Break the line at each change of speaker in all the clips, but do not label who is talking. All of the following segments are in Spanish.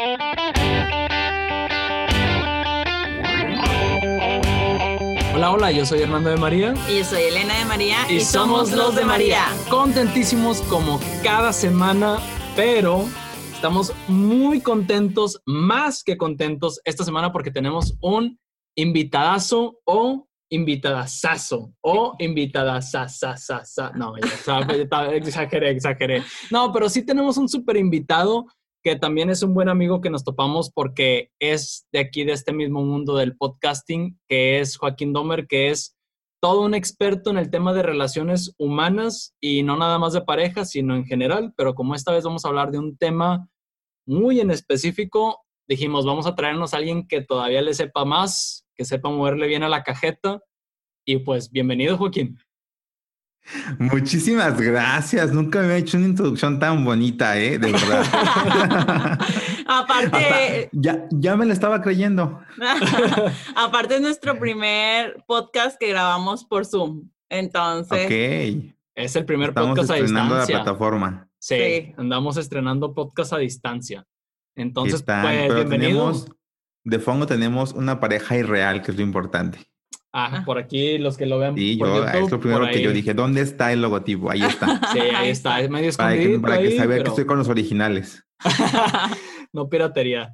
Hola, hola, yo soy Hernando de María.
Y yo soy Elena de María.
Y, somos los de María. Contentísimos como cada semana, pero estamos muy contentos, más que contentos esta semana porque tenemos un invitadazo o invitadazazo o invitada No, ya, exageré, exageré. No, pero sí tenemos un súper invitado que también es un buen amigo que nos topamos porque es de aquí, de este mismo mundo del podcasting, que es Joaquín Domer, que es todo un experto en el tema de relaciones humanas y no nada más de pareja, sino en general, pero como esta vez vamos a hablar de un tema muy en específico, dijimos, vamos a traernos a alguien que todavía le sepa más, que sepa moverle bien a la cajeta. Y pues, bienvenido, Joaquín.
Muchísimas gracias. Nunca me había hecho una introducción tan bonita, ¿eh? De verdad.
Aparte.
ya, ya me la estaba creyendo.
Aparte es nuestro primer podcast que grabamos por Zoom. Entonces.
Ok.
Es el primer podcast a distancia.
la plataforma.
Sí, andamos estrenando podcast a distancia. Entonces, pues, bienvenido.
de fondo tenemos una pareja irreal, que es lo importante.
Ah, por aquí los que lo vean.
Sí, yo, es lo primero que yo dije. ¿Dónde está el logotipo? Ahí está.
Sí, ahí está. Es medio escondido.
Para que, para que que estoy con los originales.
no piratería.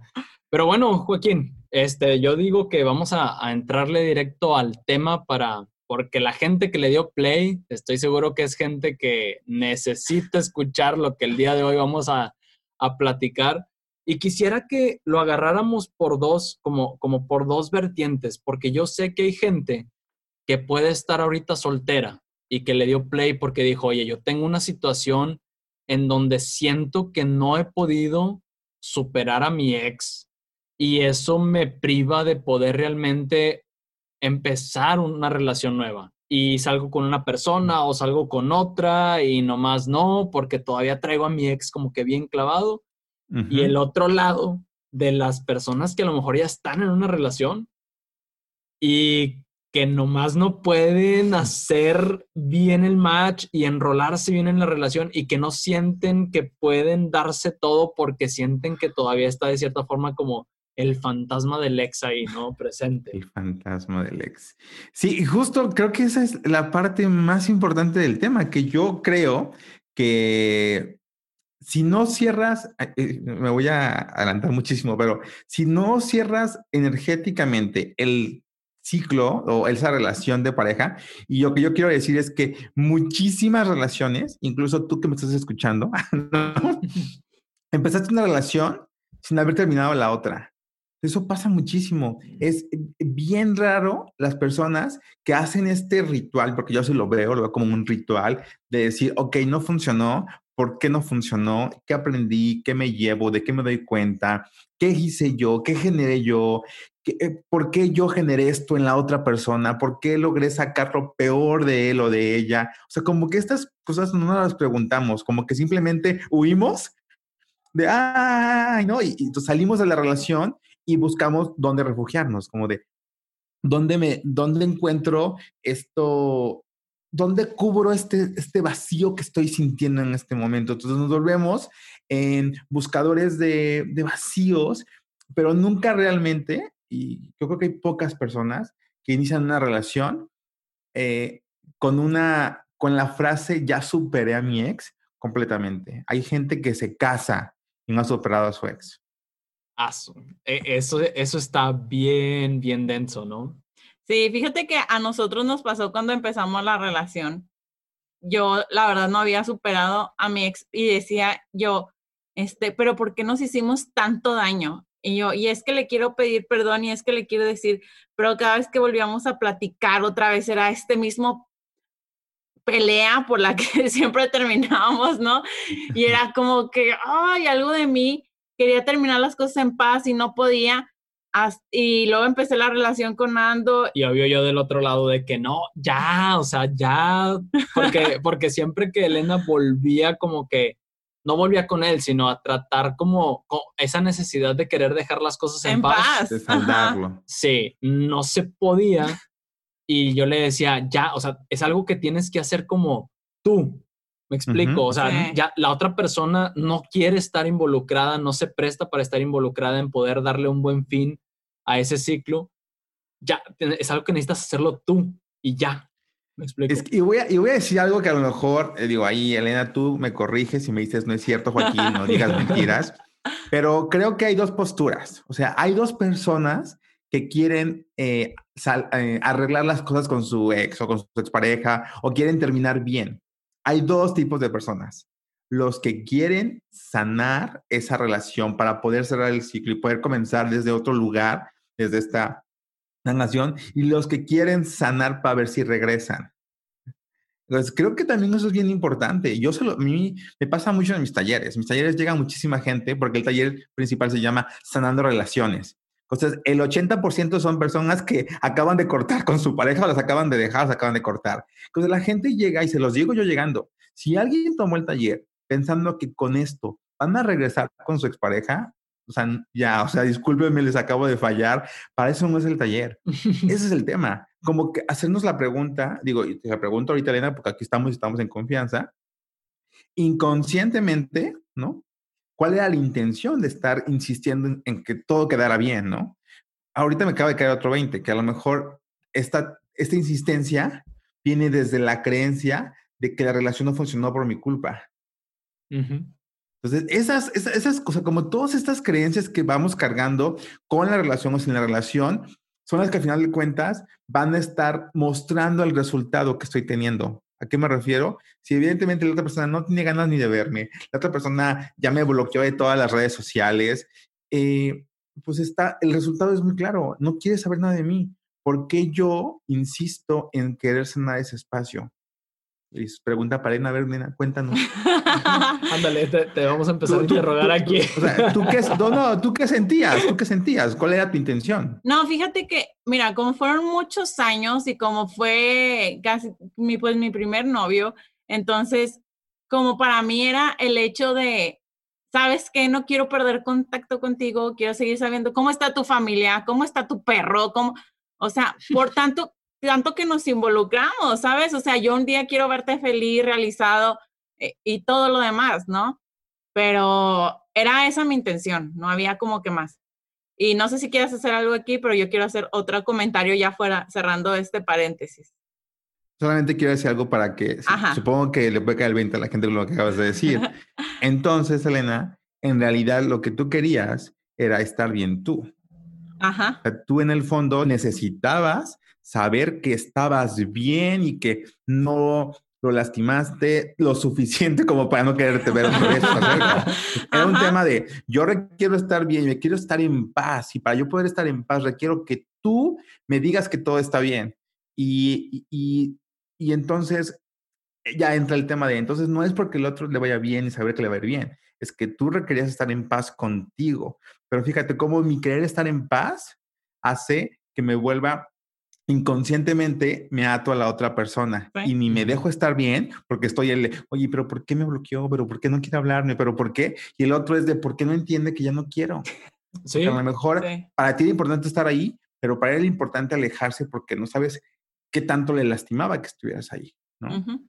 Pero bueno, Joaquín, este, yo digo que vamos a, a, entrarle directo al tema para, porque la gente que le dio play, estoy seguro que es gente que necesita escuchar lo que el día de hoy vamos a, a platicar. Y quisiera que lo agarráramos por dos, como, como por dos vertientes, porque yo sé que hay gente que puede estar ahorita soltera y que le dio play porque dijo, oye, yo tengo una situación en donde siento que no he podido superar a mi ex y eso me priva de poder realmente empezar una relación nueva. Y salgo con una persona o salgo con otra y nomás no, porque todavía traigo a mi ex como que bien clavado y el otro lado de las personas que a lo mejor ya están en una relación y que nomás no pueden hacer bien el match y enrolarse bien en la relación y que no sienten que pueden darse todo porque sienten que todavía está de cierta forma como el fantasma del ex ahí, ¿no? Presente.
El fantasma del ex. Sí, justo creo que esa es la parte más importante del tema, que yo creo que si no cierras, eh, eh, me voy a adelantar muchísimo, pero si no cierras energéticamente el ciclo o esa relación de pareja, y lo que yo quiero decir es que muchísimas relaciones, incluso tú que me estás escuchando, empezaste una relación sin haber terminado la otra. Eso pasa muchísimo. Es bien raro las personas que hacen este ritual, porque yo se lo veo, lo veo como un ritual de decir, ok, no funcionó, por qué no funcionó, qué aprendí, qué me llevo, de qué me doy cuenta, qué hice yo, qué generé yo, eh, por qué yo generé esto en la otra persona, por qué logré sacar lo peor de él o de ella. O sea, como que estas cosas no las preguntamos, como que simplemente huimos de, ay, no, y, salimos de la relación y buscamos dónde refugiarnos, como de, ¿dónde me, dónde encuentro esto, ¿dónde cubro este, este vacío que estoy sintiendo en este momento? Entonces nos volvemos en buscadores de, vacíos, pero nunca realmente, y yo creo que hay pocas personas que inician una relación eh, con una, con la frase ya superé a mi ex completamente. Hay gente que se casa y no ha superado a su ex.
E, eso, eso está bien, bien denso, ¿no?
Sí, fíjate que a nosotros nos pasó cuando empezamos la relación. Yo, la verdad, no había superado a mi ex y decía yo, este, pero ¿por qué nos hicimos tanto daño? Y yo, y es que le quiero pedir perdón y es que le quiero decir, pero cada vez que volvíamos a platicar otra vez era este mismo pelea por la que siempre terminábamos, ¿no? Y era como que, ay, algo de mí quería terminar las cosas en paz y no podía y luego empecé la relación con Ando.
Y obvio yo del otro lado de que no, ya, o sea, ya, porque, porque siempre que Elena volvía como que, no volvía con él, sino a tratar como, esa necesidad de querer dejar las cosas en, paz.
De saldarlo.
Sí, no se podía. Y yo le decía, ya, o sea, es algo que tienes que hacer como tú, Me explico, o sea,
Sí.
ya la otra persona no quiere estar involucrada, no se presta para estar involucrada en poder darle un buen fin a ese ciclo. Ya, es algo que necesitas hacerlo tú y ya. Me explico.
Es que- y, voy a, y voy a decir algo que a lo mejor, eh, digo, ahí, Elena, tú me corriges y me dices, no es cierto, Joaquín, no digas mentiras. Pero creo que hay dos posturas. O sea, hay dos personas que quieren eh, sal- eh, arreglar las cosas con su ex o con su expareja o quieren terminar bien. Hay dos tipos de personas. Los que quieren sanar esa relación para poder cerrar el ciclo y poder comenzar desde otro lugar, desde esta sanación, y los que quieren sanar para ver si regresan. Entonces, creo que también eso es bien importante. Yo se lo, a mí me pasa mucho en mis talleres. En mis talleres llega muchísima gente porque el taller principal se llama Sanando Relaciones. Entonces, el 80% son personas que acaban de cortar con su pareja o las acaban de dejar, las acaban de cortar. Entonces, la gente llega y se los digo yo llegando. Si alguien tomó el taller pensando que con esto van a regresar con su expareja, o sea, ya, o sea, discúlpenme, les acabo de fallar. Para eso no es el taller. Ese es el tema. Como que hacernos la pregunta, digo, y te la pregunto ahorita, Elena, porque aquí estamos y estamos en confianza, inconscientemente, ¿no? ¿Cuál era la intención de estar insistiendo en, en que todo quedara bien, ¿no? Ahorita me acaba de caer otro 20, que a lo mejor esta, esta insistencia viene desde la creencia de que la relación no funcionó por mi culpa.
Ujú.
Entonces, esas, esas, cosas, como todas estas creencias que vamos cargando con la relación o sin la relación, son las que al final de cuentas van a estar mostrando el resultado que estoy teniendo. ¿A qué me refiero? Si evidentemente la otra persona no tiene ganas ni de verme, la otra persona ya me bloqueó de todas las redes sociales, eh, pues está, el resultado es muy claro, no quiere saber nada de mí. ¿Por qué yo insisto en querer sanar ese espacio? Y pregunta para Elena, a ver, nena, cuéntanos.
Ándale, te, te vamos a empezar a interrogar
tú-
aquí.
O sea, ¿tú qué, no, no, ¿tú qué sentías? ¿Tú qué sentías? ¿Cuál era tu intención?
No, fíjate que, mira, como fueron muchos años y como fue casi mi, pues, mi primer novio, entonces, como para mí era el hecho de, ¿sabes qué? No quiero perder contacto contigo, quiero seguir sabiendo cómo está tu familia, cómo está tu perro, cómo, o sea, por tanto, tanto que nos involucramos, ¿sabes? O sea, yo un día quiero verte feliz, realizado eh, y todo lo demás, ¿no? Pero era esa mi intención, no había como que más. Y no sé si quieres hacer algo aquí, pero yo quiero hacer otro comentario ya fuera, cerrando este paréntesis.
Solamente quiero decir algo para que,
Ajá.
supongo que le puede caer el 20 a la gente lo que acabas de decir. Entonces, Elena, en realidad lo que tú querías era estar bien tú.
Ajá.
O sea, tú en el fondo necesitabas saber que estabas bien y que no lo lastimaste lo suficiente como para no quererte ver otra vez. Era un tema de yo requiero estar bien, yo quiero estar en paz y para yo poder estar en paz requiero que tú me digas que todo está bien. Y, y, y entonces ya entra el tema de entonces no es porque el otro le vaya bien y saber que le va a ir bien, es que tú requerías estar en paz contigo. Pero fíjate cómo mi querer estar en paz hace que me vuelva inconscientemente me ato a la otra persona
Sí.
y ni me dejo estar bien porque estoy el, de, oye, pero ¿por qué me bloqueó? ¿Pero por qué no quiere hablarme? ¿Pero por qué? Y el otro es de, ¿por qué no entiende que ya no quiero?
Sí,
A lo mejor
Sí.
para ti era importante estar ahí, pero para él era importante alejarse porque no sabes qué tanto le lastimaba que estuvieras ahí, ¿no?
Ujú.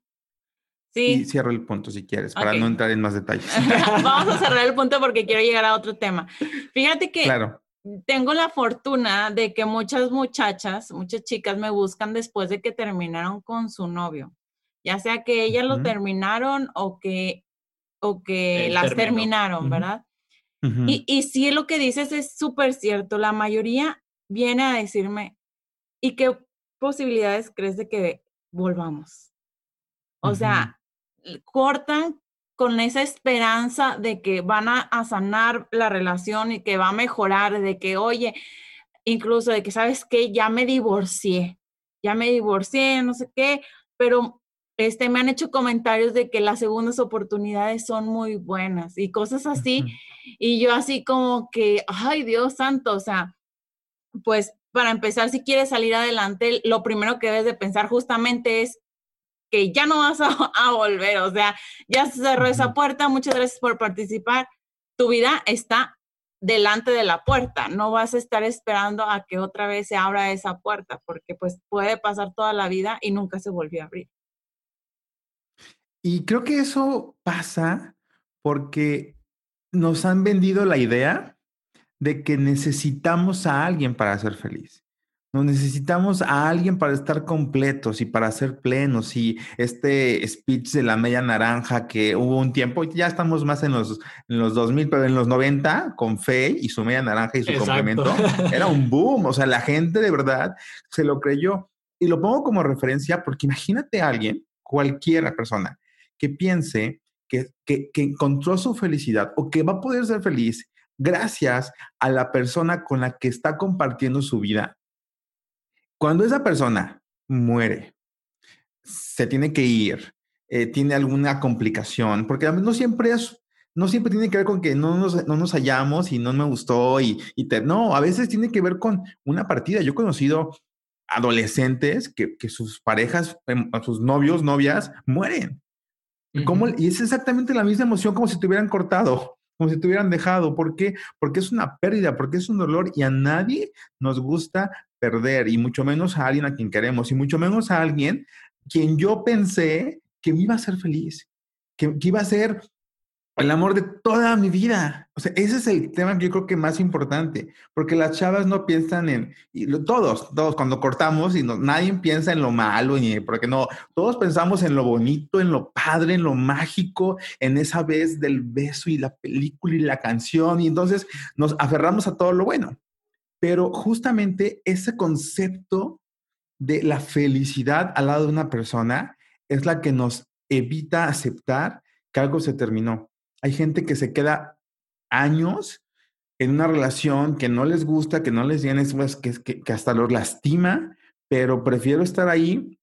Y
Sí.
cierro el punto si quieres, para no entrar en más detalles.
Vamos a cerrar el punto porque quiero llegar a otro tema. Fíjate que
claro.
Tengo la fortuna de que muchas muchachas, muchas chicas me buscan después de que terminaron con su novio. Ya sea que ellas lo terminaron o que, o que
Él
las
terminó.
terminaron,
Ujú.
¿verdad? Y, y sí, lo que dices es súper cierto. La mayoría viene a decirme, ¿y qué posibilidades crees de que volvamos? O sea, cortan con esa esperanza de que van a, a sanar la relación y que va a mejorar, de que, oye, incluso de que, ¿sabes qué? Ya me divorcié, ya me divorcié, no sé qué, pero este, me han hecho comentarios de que las segundas oportunidades son muy buenas y cosas así. Y yo así como que, ay Dios santo, o sea, pues para empezar, si quieres salir adelante, lo primero que debes de pensar justamente es que ya no vas a, a volver, o sea, ya se cerró esa puerta, muchas gracias por participar. Tu vida está delante de la puerta, no vas a estar esperando a que otra vez se abra esa puerta, porque pues puede pasar toda la vida y nunca se volvió a abrir.
Y creo que eso pasa porque nos han vendido la idea de que necesitamos a alguien para ser feliz. Nos necesitamos a alguien para estar completos y para ser plenos. Y este speech de la media naranja que hubo un tiempo, ya estamos más en los, en los 2000, pero en los 90, con Fe y su media naranja y su complemento, era un boom. O sea, la gente de verdad se lo creyó. Y lo pongo como referencia porque imagínate a alguien, cualquiera persona, que piense que, que, que encontró su felicidad o que va a poder ser feliz gracias a la persona con la que está compartiendo su vida cuando esa persona muere, se tiene que ir, eh, tiene alguna complicación, porque no siempre es, no siempre tiene que ver con que no nos, no nos hallamos y no me gustó y, y te, no, a veces tiene que ver con una partida. Yo he conocido adolescentes que, que sus parejas, em, sus novios, novias, mueren. Y es exactamente la misma emoción como si te hubieran cortado como si te hubieran dejado. ¿Por qué? Porque es una pérdida, porque es un dolor y a nadie nos gusta perder, y mucho menos a alguien a quien queremos, y mucho menos a alguien quien yo pensé que me iba a hacer feliz, que, iba a ser el amor de toda mi vida. O sea, ese es el tema que yo creo que más importante, porque las chavas no piensan en, y todos, todos cuando cortamos y no, nadie piensa en lo malo, ni porque no, todos pensamos en lo bonito, en lo padre, en lo mágico, en esa vez del beso y la película y la canción, y entonces nos aferramos a todo lo bueno. Pero justamente ese concepto de la felicidad al lado de una persona es la que nos evita aceptar que algo se terminó. Hay gente que se queda años en una relación que no les gusta, que no les viene, pues, que, que, que hasta los lastima, pero prefiero estar ahí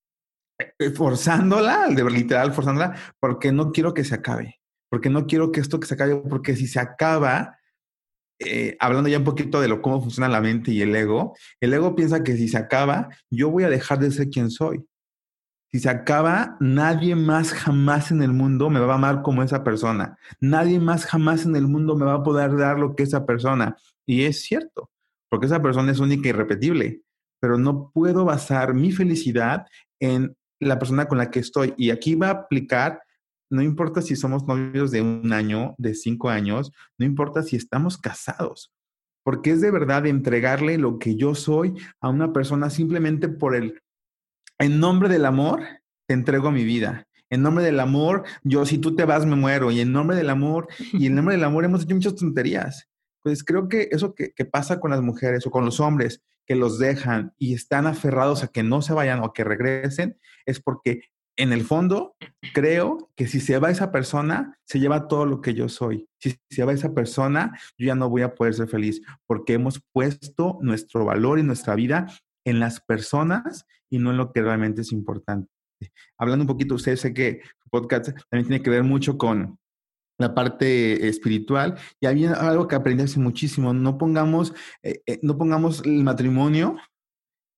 eh, forzándola, de literal forzándola, porque no quiero que se acabe, porque no quiero que esto que se acabe, porque si se acaba, eh, hablando ya un poquito de lo cómo funciona la mente y el ego, el ego piensa que si se acaba, yo voy a dejar de ser quien soy. Si se acaba, nadie más jamás en el mundo me va a amar como esa persona. Nadie más jamás en el mundo me va a poder dar lo que esa persona. Y es cierto, porque esa persona es única y irrepetible. Pero no puedo basar mi felicidad en la persona con la que estoy. Y aquí va a aplicar, no importa si somos novios de un año, de cinco años, no importa si estamos casados. Porque es de verdad entregarle lo que yo soy a una persona simplemente por el en nombre del amor, te entrego mi vida. En nombre del amor, yo si tú te vas me muero. Y en nombre del amor, y en nombre del amor hemos hecho muchas tonterías. Pues creo que eso que, pasa con las mujeres o con los hombres que los dejan y están aferrados a que no se vayan o que regresen, es porque en el fondo creo que si se va esa persona, se lleva todo lo que yo soy. Si se va esa persona, yo ya no voy a poder ser feliz porque hemos puesto nuestro valor y nuestra vida en las personas y no en lo que realmente es importante. Hablando un poquito, usted sé que su podcast también tiene que ver mucho con la parte espiritual y había algo que aprendí hace muchísimo. No pongamos, eh, eh, no pongamos el matrimonio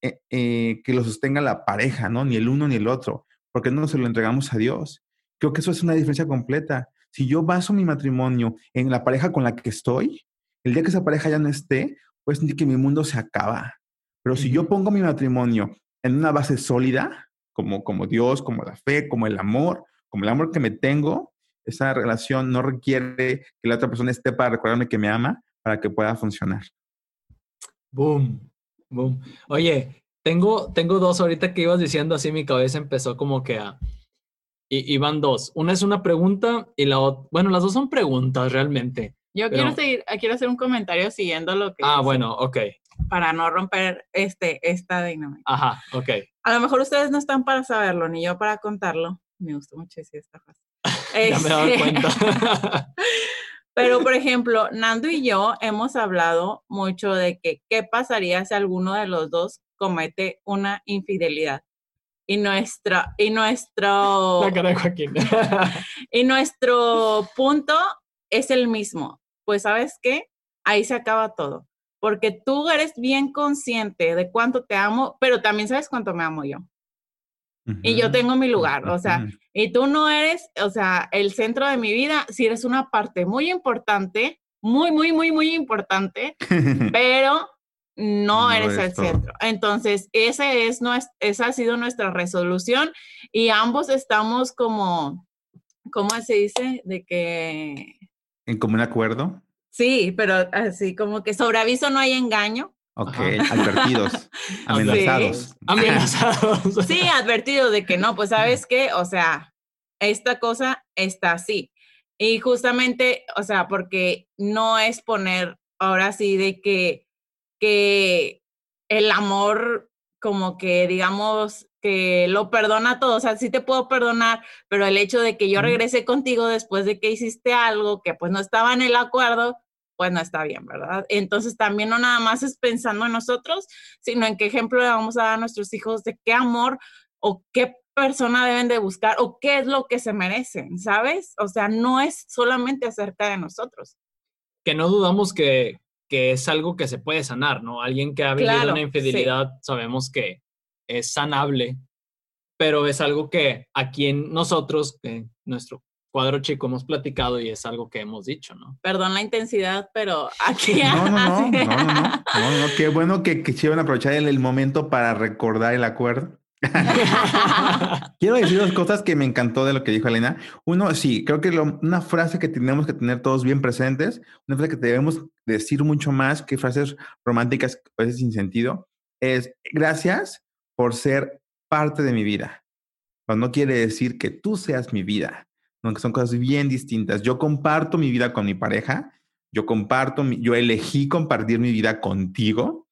eh, que lo sostenga la pareja, ¿no? Ni el uno ni el otro, porque no se lo entregamos a Dios. Creo que eso es una diferencia completa. Si yo baso mi matrimonio en la pareja con la que estoy, el día que esa pareja ya no esté, pues que mi mundo se acaba. Pero si yo pongo mi matrimonio en una base sólida, como, como Dios, como la fe, como el amor, como el amor que me tengo, esa relación no requiere que la otra persona esté para recordarme que me ama para que pueda funcionar.
Boom, boom. Oye, tengo, tengo dos ahorita que ibas diciendo así, mi cabeza empezó como que a... Y, van dos. Una es una pregunta y la otra... Bueno, las dos son preguntas realmente.
Yo quiero, seguir, quiero hacer un comentario siguiendo lo que...
Ah, bueno, ok
para no romper este, esta dinámica.
Ajá, ok.
A lo mejor ustedes no están para saberlo, ni yo para contarlo. Me gustó mucho decir esta frase.
ya me he dado cuenta.
Pero, por ejemplo, Nando y yo hemos hablado mucho de que qué pasaría si alguno de los dos comete una infidelidad. Y nuestra, y nuestro.
La cara de Joaquín.
y nuestro punto es el mismo. Pues, ¿sabes qué? Ahí se acaba todo porque tú eres bien consciente de cuánto te amo, pero también sabes cuánto me amo yo. Y yo tengo mi lugar, o sea, y tú no eres, o sea, el centro de mi vida, si eres una parte muy importante, muy, muy, muy, muy importante, pero no, eres el centro. Entonces, ese es esa ha sido nuestra resolución y ambos estamos como ¿cómo se dice? De que...
¿En común acuerdo?
Sí, pero así como que sobre aviso no hay engaño.
Ok, advertidos, amenazados.
Amenazados.
Sí, advertido de que no, pues sabes qué, o sea, esta cosa está así. Y justamente, o sea, porque no es poner ahora sí de que, que el amor como que digamos que lo perdona todo, o sea, sí te puedo perdonar, pero el hecho de que yo regrese contigo después de que hiciste algo que pues no estaba en el acuerdo, pues no está bien, ¿verdad? Entonces también no nada más es pensando en nosotros, sino en qué ejemplo le vamos a dar a nuestros hijos de qué amor o qué persona deben de buscar o qué es lo que se merecen, ¿sabes? O sea, no es solamente acerca de nosotros.
Que no dudamos que, que es algo que se puede sanar, ¿no? Alguien que ha vivido
Claro,
una infidelidad, sabemos que es sanable, pero es algo que aquí en nosotros, en nuestro cuadro chico, hemos platicado y es algo que hemos dicho, ¿no?
Perdón la intensidad, pero aquí...
No, no, no,
así-
no, no, no, no, no, qué bueno que quisieron aprovechar el, el momento para recordar el acuerdo. Quiero decir dos cosas que me encantó de lo que dijo Elena. Uno, sí, creo que lo- una frase que tenemos que tener todos bien presentes, una frase que debemos decir mucho más que frases románticas a veces sin sentido, es gracias por ser parte de mi vida. Pero no quiere decir que tú seas mi vida, ¿no? que son cosas bien distintas. Yo comparto mi vida con mi pareja, yo comparto, mi- yo elegí compartir mi vida contigo,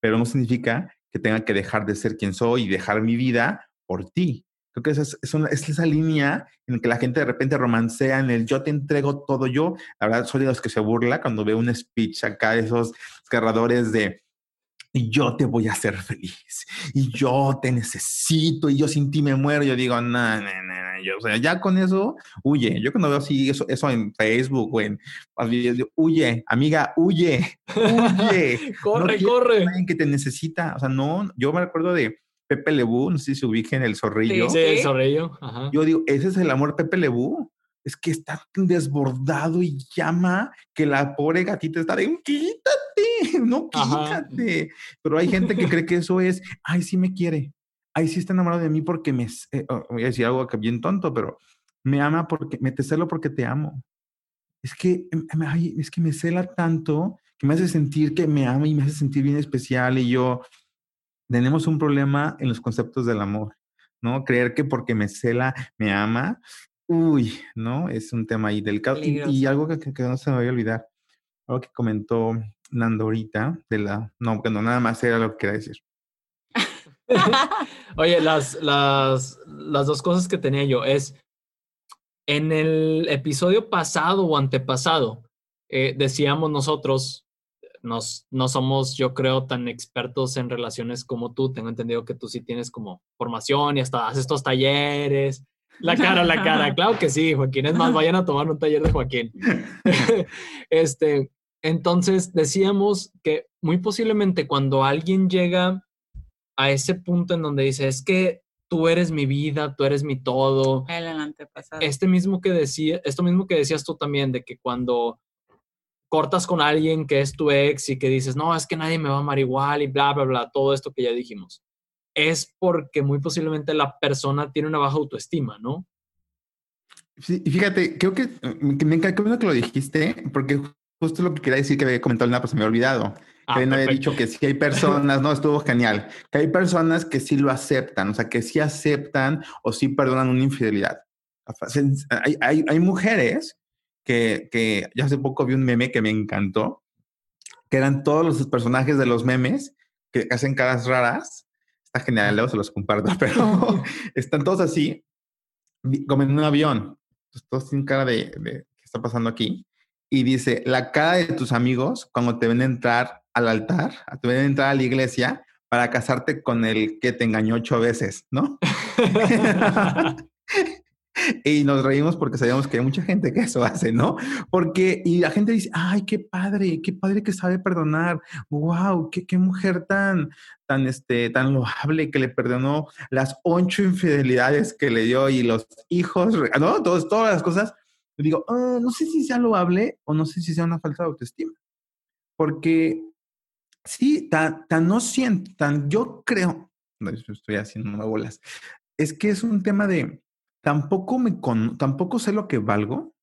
pero no significa que tenga que dejar de ser quien soy y dejar mi vida por ti. Creo que esa es, una- es esa línea en la que la gente de repente romancea en el yo te entrego todo yo. La verdad, soy de los que se burla cuando veo un speech acá esos desgarradores de y yo te voy a hacer feliz y yo te necesito y yo sin ti me muero. Yo digo, no, no, no, no, yo, o sea, ya con eso, huye. Yo cuando veo así eso, eso en Facebook o en huye, amiga, huye, huye.
corre, corre.
alguien que te necesita. O sea, no, yo me acuerdo de Pepe Lebú, no sé si se ubiquen el zorrillo.
Sí, el zorrillo. Ajá.
Yo digo, ese es el amor Pepe Lebú. Es que está desbordado y llama que la pobre gatita está de quítate, no
Ajá.
quítate. Pero hay gente que cree que eso es, ay, sí me quiere, ay, sí está enamorado de mí porque me, eh, oh, voy a decir algo que bien tonto, pero me ama porque, me te celo porque te amo. Es que, em, em, ay, es que me cela tanto que me hace sentir que me ama y me hace sentir bien especial y yo, tenemos un problema en los conceptos del amor, ¿no? Creer que porque me cela, me ama, uy, ¿no? Es un tema ahí delicado. Y, y algo que, que- no se me vaya a olvidar, algo que comentó Nando ahorita, de la, no, que no, nada más era lo que quería decir.
Oye, las, las, las dos cosas que tenía yo es, en el episodio pasado o antepasado, eh, decíamos nosotros, nos, no somos, yo creo, tan expertos en relaciones como tú. Tengo entendido que tú sí tienes como formación y hasta haces estos talleres. La cara, la cara. Claro que sí, Joaquín. Es más, vayan a tomar un taller de Joaquín. este, entonces, decíamos que muy posiblemente cuando alguien llega a ese punto en donde dice, es que tú eres mi vida, tú eres mi todo,
El antepasado.
este mismo que decía, esto mismo que decías tú también, de que cuando cortas con alguien que es tu ex y que dices, no, es que nadie me va a amar igual y bla, bla, bla, todo esto que ya dijimos, es porque muy posiblemente la persona tiene una baja autoestima, ¿no?
Sí, y fíjate, creo que mm, me encanta que lo dijiste, porque justo lo que quería decir que había comentado Elena, pues se me ha olvidado.
Ah,
que había dicho que sí hay personas, no, estuvo genial, que hay personas que sí lo aceptan, o sea, que sí aceptan o sí perdonan una infidelidad. Hay, hay, hay mujeres que, que ya hace poco vi un meme que me encantó, que eran todos los personajes de los memes que hacen caras raras. Está genial, luego se los comparto, pero están todos así, como en un avión. Entonces, todos tienen cara de, de qué está pasando aquí. Y dice, la cara de tus amigos cuando te ven entrar al altar, te ven entrar a la iglesia para casarte con el que te engañó ocho veces, ¿no? y nos reímos porque sabíamos que hay mucha gente que eso hace, ¿no? Porque, y la gente dice, ay, qué padre, qué padre que sabe perdonar, wow, qué, qué mujer tan, tan, este, tan loable que le perdonó las ocho infidelidades que le dio y los hijos, ¿no? Todos, todas las cosas. Digo, "Ah, no sé si sea loable o no sé si sea una falta de autoestima. Porque sí, tan, tan no siento, tan yo creo, estoy haciendo bolas, es que es un tema de tampoco me tampoco sé lo que valgo,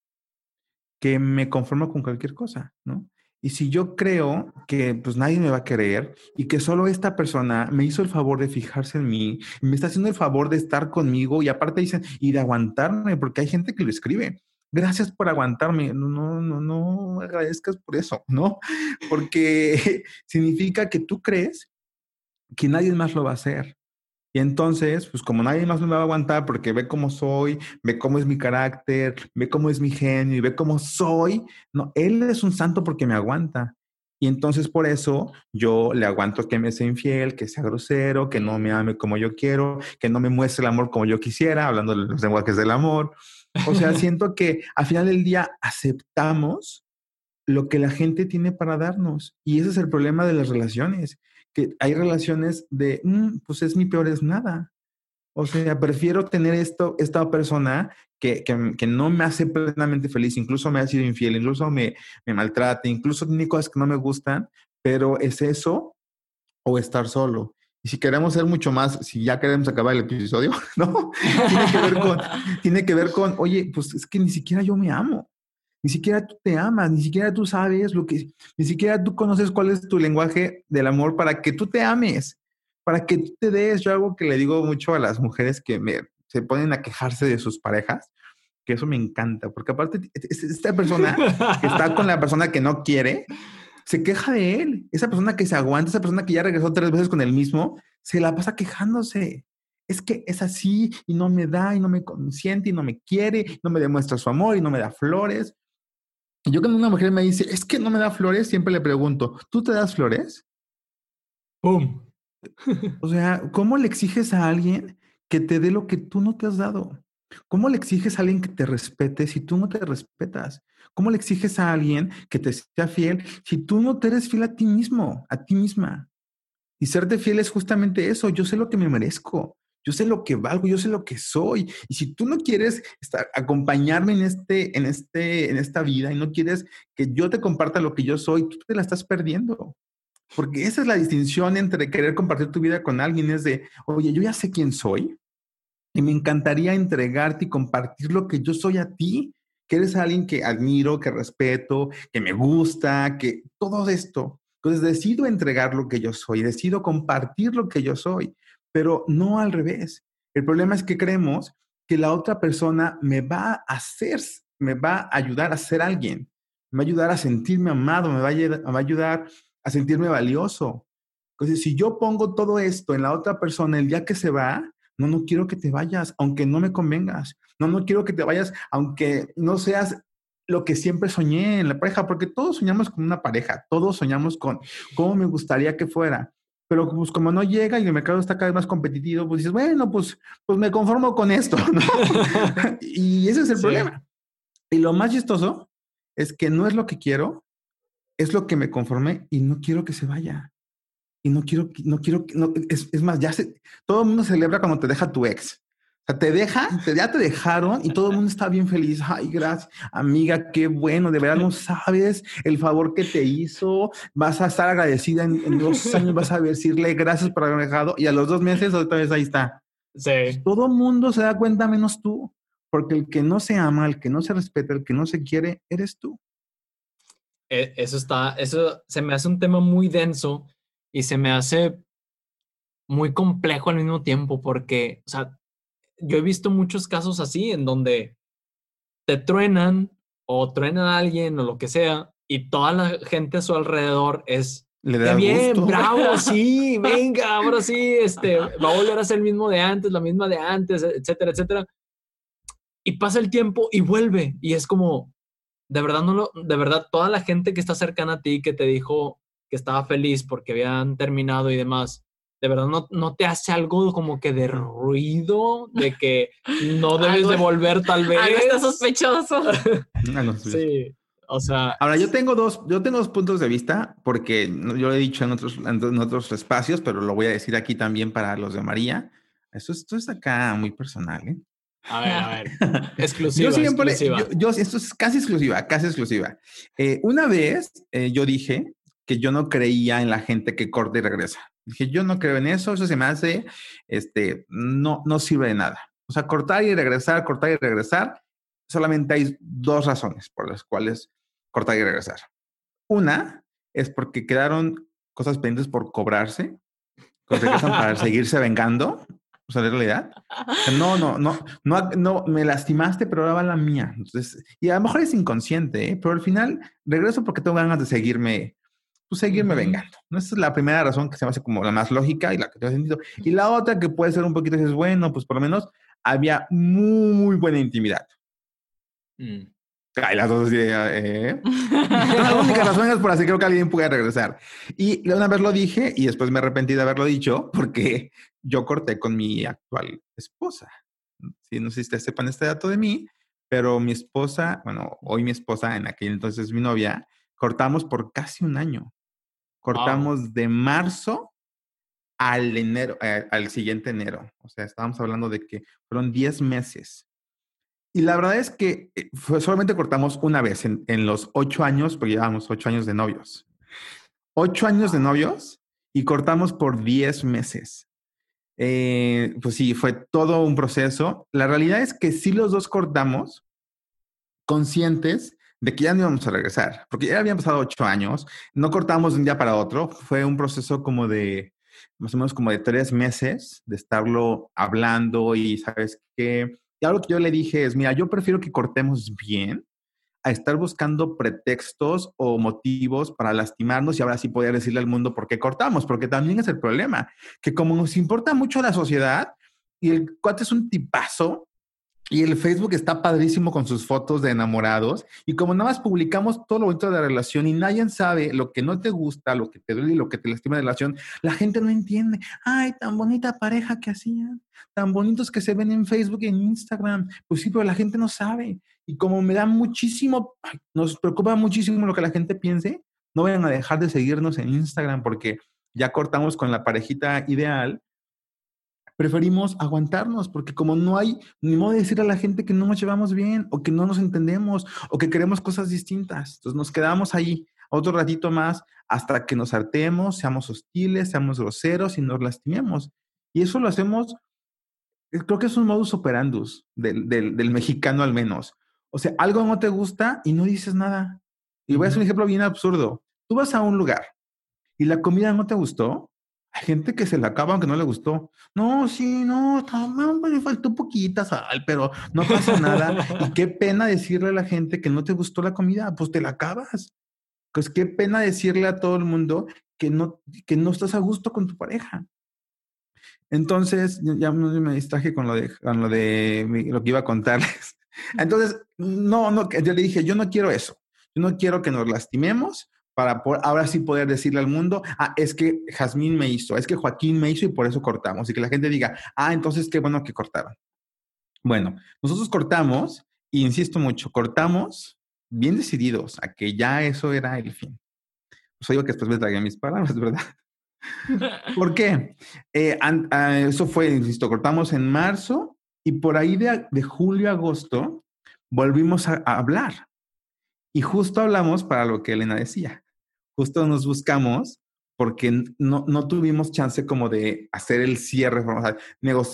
que me conformo con cualquier cosa, ¿no? Y si yo creo que pues nadie me va a querer y que solo esta persona me hizo el favor de fijarse en mí, me está haciendo el favor de estar conmigo y aparte dicen, y de aguantarme, porque hay gente que lo escribe. Gracias por aguantarme. No, no, no, no agradezcas por eso, ¿no? Porque significa que tú crees que nadie más lo va a hacer. Y entonces, pues como nadie más me va a aguantar porque ve cómo soy, ve cómo es mi carácter, ve cómo es mi genio y ve cómo soy, no, él es un santo porque me aguanta. Y entonces por eso yo le aguanto que me sea infiel, que sea grosero, que no me ame como yo quiero, que no me muestre el amor como yo quisiera, hablando de los lenguajes del amor. O sea, siento que al final del día aceptamos lo que la gente tiene para darnos. Y ese es el problema de las relaciones, que hay relaciones de, mm, pues es mi peor es nada. O sea, prefiero tener esto, esta persona que, que, no me hace plenamente feliz, incluso me ha sido infiel, incluso me, me maltrata, incluso tiene cosas que no me gustan, pero es eso o estar solo. Y si queremos ser mucho más, si ya queremos acabar el episodio, ¿no? tiene, que ver con, tiene que ver con, oye, pues es que ni siquiera yo me amo. Ni siquiera tú te amas, ni siquiera tú sabes lo que, ni siquiera tú conoces cuál es tu lenguaje del amor para que tú te ames, para que tú te des. Yo algo que le digo mucho a las mujeres que se ponen a quejarse de sus parejas, que eso me encanta, porque aparte esta persona que está con la persona que no quiere, se queja de él. Esa persona que se aguanta, esa persona que ya regresó tres veces con el mismo, se la pasa quejándose. Es que es así y no me da y no me consiente y no me quiere, no me demuestra su amor y no me da flores. Yo cuando una mujer me dice, es que no me da flores, siempre le pregunto, ¿tú te das flores?
¡Pum!
o sea, ¿cómo le exiges a alguien que te dé lo que tú no te has dado? ¿Cómo le exiges a alguien que te respete si tú no te respetas? ¿Cómo le exiges a alguien que te sea fiel si tú no te eres fiel a ti mismo, a ti misma? Y serte fiel es justamente eso. Yo sé lo que me merezco yo sé lo que valgo, yo sé lo que soy. Y si tú no quieres estar, acompañarme en, este, en, este, en esta vida y no quieres que yo te comparta lo que yo soy, tú te la estás perdiendo. Porque esa es la distinción entre querer compartir tu vida con alguien, es de, oye, yo ya sé quién soy y me encantaría entregarte y compartir lo que yo soy a ti, que eres alguien que admiro, que respeto, que me gusta, que todo esto. Entonces decido entregar lo que yo soy, decido compartir lo que yo soy pero no al revés. El problema es que creemos que la otra persona me va a hacer, me va a ayudar a ser alguien, me va a ayudar a sentirme amado, me va a, ayudar a sentirme valioso. Entonces, si yo pongo todo esto en la otra persona el día que se va, no, no quiero que te vayas, aunque no me convengas. No, no quiero que te vayas, aunque no seas lo que siempre soñé en la pareja, porque todos soñamos con una pareja, todos soñamos con cómo me gustaría que fuera pero pues como no llega y el mercado está cada vez más competitivo, pues dices, bueno, pues, pues me conformo con esto, ¿no? y ese es el problema. Y lo más chistoso es que no es lo que quiero, es lo que me conformé y no quiero que se vaya. Y no quiero, no quiero, no, es, es más, ya se, todo el mundo celebra cuando te deja tu ex. O sea, te deja, ya te dejaron y todo el mundo está bien feliz. Ay, gracias, amiga, qué bueno. De verdad no sabes el favor que te hizo. Vas a estar agradecida en, dos años, vas a decirle gracias por haberme dejado. Y a los dos meses, otra vez ahí está.
Sí.
Todo el mundo se da cuenta menos tú. Porque el que no se ama, el que no se respeta, el que no se quiere, eres tú.
E, eso está, eso se me hace un tema muy denso y se me hace muy complejo al mismo tiempo porque, o sea, yo he visto muchos casos así en donde te truenan o truenan a alguien o lo que sea y toda la gente a su alrededor es
le da
bien, bravo, sí, venga, ahora sí, este, va a volver a ser el mismo de antes, la misma de antes, etcétera, etcétera. Y pasa el tiempo y vuelve y es como, de verdad no lo, de verdad toda la gente que está cercana a ti que te dijo que estaba feliz porque habían terminado y demás, de verdad no, no te hace algo como que de ruido, de que no debes de volver tal vez.
Algo está sospechoso.
Ah, sí. O sea.
Ahora, yo tengo dos, yo tengo dos puntos de vista, porque yo lo he dicho en otros, en otros espacios, pero lo voy a decir aquí también para los de María. Esto, esto es acá muy personal, ¿eh?
A ver, a ver. Exclusiva. Yo siempre, exclusiva.
Yo, esto es casi exclusiva, casi exclusiva. Eh, una vez eh, yo dije que yo no creía en la gente que corta y regresa. Dije, yo no creo en eso, eso se me hace, este, no, no sirve de nada. sea, cortar y regresar, cortar y regresar, solamente hay dos razones por las cuales cortar y regresar. Una es porque quedaron cosas pendientes por cobrarse, que regresan para seguirse vengando. O sea, de realidad. No, no, no, no, no, me lastimaste, pero ahora va la mía. Entonces, y a lo mejor es inconsciente, ¿eh? pero al final regreso porque tengo ganas de seguirme, pues seguirme vengando. ¿no? Esa es la primera razón que se me hace como la más lógica y la que tiene sentido. Y la otra que puede ser un poquito, es bueno, pues por lo menos había muy buena intimidad. Mm. Ay, las dos ¿eh? la única razón es por así creo que alguien puede regresar. Y una vez lo dije y después me arrepentí de haberlo dicho porque yo corté con mi actual esposa. Si no sé si ustedes sepan este dato de mí, pero mi esposa, bueno, hoy mi esposa, en aquel entonces mi novia, cortamos por casi un año. Cortamos de marzo al enero, eh, al siguiente enero. O sea, estábamos hablando de que fueron 10 meses. Y la verdad es que eh, solamente cortamos una vez en, en los ocho años, porque llevábamos ocho años de novios. Ocho años de novios y cortamos por 10 meses. Eh, pues sí, fue todo un proceso. La realidad es que sí los dos cortamos conscientes de que ya no íbamos a regresar, porque ya habían pasado ocho años, no cortamos de un día para otro, fue un proceso como de, más o menos como de tres meses de estarlo hablando y sabes qué, y algo que yo le dije es, mira, yo prefiero que cortemos bien a estar buscando pretextos o motivos para lastimarnos y ahora sí poder decirle al mundo por qué cortamos, porque también es el problema, que como nos importa mucho la sociedad y el cuate es un tipazo, y el Facebook está padrísimo con sus fotos de enamorados. Y como nada más publicamos todo lo bonito de la relación y nadie sabe lo que no te gusta, lo que te duele y lo que te lastima de la relación, la gente no entiende. Ay, tan bonita pareja que hacían, tan bonitos que se ven en Facebook y en Instagram. Pues sí, pero la gente no sabe. Y como me da muchísimo, nos preocupa muchísimo lo que la gente piense, no vayan a dejar de seguirnos en Instagram porque ya cortamos con la parejita ideal preferimos aguantarnos porque como no hay ni modo de decir a la gente que no nos llevamos bien o que no nos entendemos o que queremos cosas distintas. Entonces nos quedamos ahí otro ratito más hasta que nos hartemos, seamos hostiles, seamos groseros y nos lastimemos. Y eso lo hacemos, eh, creo que es un modus operandus del, del, mexicano al menos. O sea, algo no te gusta y no dices nada. Y voy a hacer un ejemplo bien absurdo. Tú vas a un lugar y la comida no te gustó, hay gente que se la acaba aunque no le gustó. No, sí, no, le faltó poquita sal, pero no pasa nada. y qué pena decirle a la gente que no te gustó la comida, pues te la acabas. Pues qué pena decirle a todo el mundo que no, que no estás a gusto con tu pareja. Entonces, ya me distraje con lo de, con lo, de lo que iba a contarles. Entonces, no, no, yo le dije, yo no quiero eso. Yo no quiero que nos lastimemos, para ahora sí poder decirle al mundo, ah, es que Jazmín me hizo, es que Joaquín me hizo y por eso cortamos. Y que la gente diga, ah, entonces qué bueno que cortaron. Bueno, nosotros cortamos, y insisto mucho, cortamos bien decididos a que ya eso era el fin. Pues digo que después me tragué mis palabras, ¿verdad? ¿Por qué? Eh, eso fue, insisto, cortamos en marzo y por ahí de, de julio, agosto, volvimos a hablar. Y justo hablamos para lo que Elena decía justo nos buscamos porque no, no tuvimos chance como de hacer el cierre. O sea,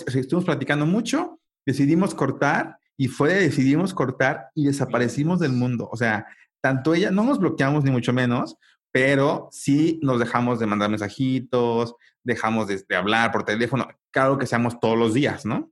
estuvimos platicando mucho, decidimos cortar y fue decidimos cortar y desaparecimos del mundo. O sea, tanto ella, no nos bloqueamos ni mucho menos, pero sí nos dejamos de mandar mensajitos, dejamos de, de hablar por teléfono, claro que seamos todos los días, ¿no?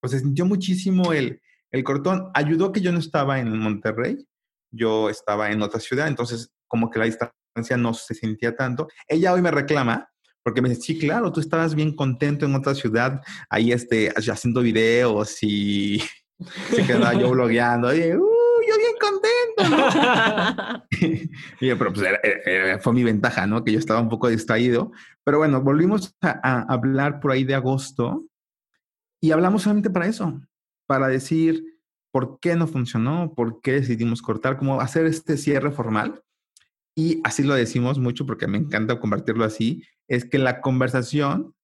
Pues se sintió muchísimo el, el cortón. Ayudó que yo no estaba en Monterrey, yo estaba en otra ciudad, entonces como que la distancia no se sentía tanto. Ella hoy me reclama porque me dice, sí, claro, tú estabas bien contento en otra ciudad, ahí este, haciendo videos y se quedaba yo blogueando. Y, uh, yo bien contento. yo, pero pues fue mi ventaja, ¿no? Que yo estaba un poco distraído. Pero bueno, volvimos a, a hablar por ahí de agosto y hablamos solamente para eso, para decir por qué no funcionó, por qué decidimos cortar, cómo hacer este cierre formal y así lo decimos mucho porque me encanta convertirlo así, es que la conversación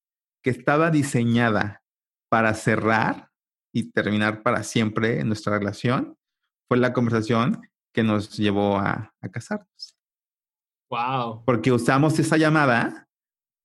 que estaba diseñada para cerrar y terminar para siempre en nuestra relación fue la conversación que nos llevó a, a casarnos.
Wow.
Porque usamos esa llamada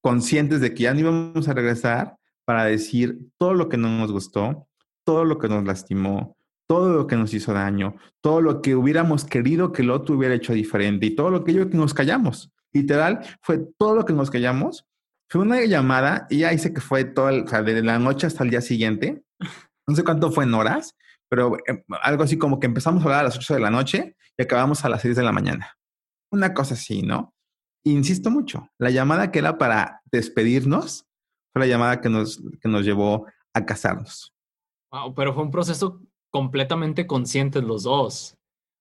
conscientes de que ya no íbamos a regresar para decir todo lo que no nos gustó, todo lo que nos lastimó, todo lo que nos hizo daño, todo lo que hubiéramos querido que el otro hubiera hecho diferente y todo lo que yo que nos callamos. Literal, fue todo lo que nos callamos. Fue una llamada y ya dice que fue todo, o sea, desde la noche hasta el día siguiente. No sé cuánto fue en horas, pero eh, algo así como que empezamos a hablar a las 8 de la noche y acabamos a las 6 de la mañana. Una cosa así, ¿no? Insisto mucho, la llamada que era para despedirnos fue la llamada que nos, que nos llevó a casarnos.
Wow, pero fue un proceso completamente conscientes los dos.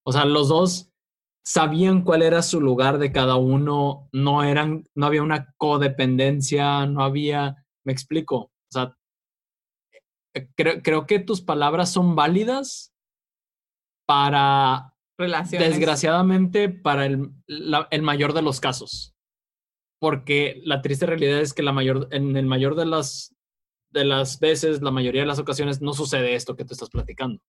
O sea, los dos sabían cuál era su lugar de cada uno, no eran, no había una codependencia, no había, me explico, o sea, eh, creo, creo que tus palabras son válidas para,
Relaciones.
desgraciadamente, para el, la- el mayor de los casos. Porque la triste realidad es que la mayor, en el mayor de las, de las veces, la mayoría de las ocasiones, no sucede esto que tú estás platicando.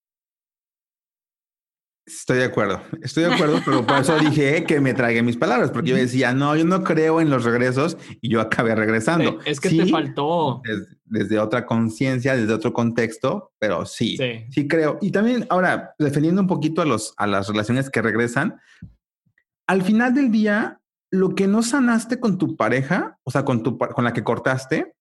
Estoy de acuerdo, estoy de acuerdo, pero por eso dije que me tragué mis palabras, porque yo decía, no, yo no creo en los regresos y yo acabé regresando.
Es que
Sí,
te faltó.
des- desde otra conciencia, desde otro contexto, pero sí,
Sí.
sí creo. Y también ahora, defendiendo un poquito a, los, a las relaciones que regresan, al final del día, lo que no sanaste con tu pareja, o sea, con, tu, con la que cortaste,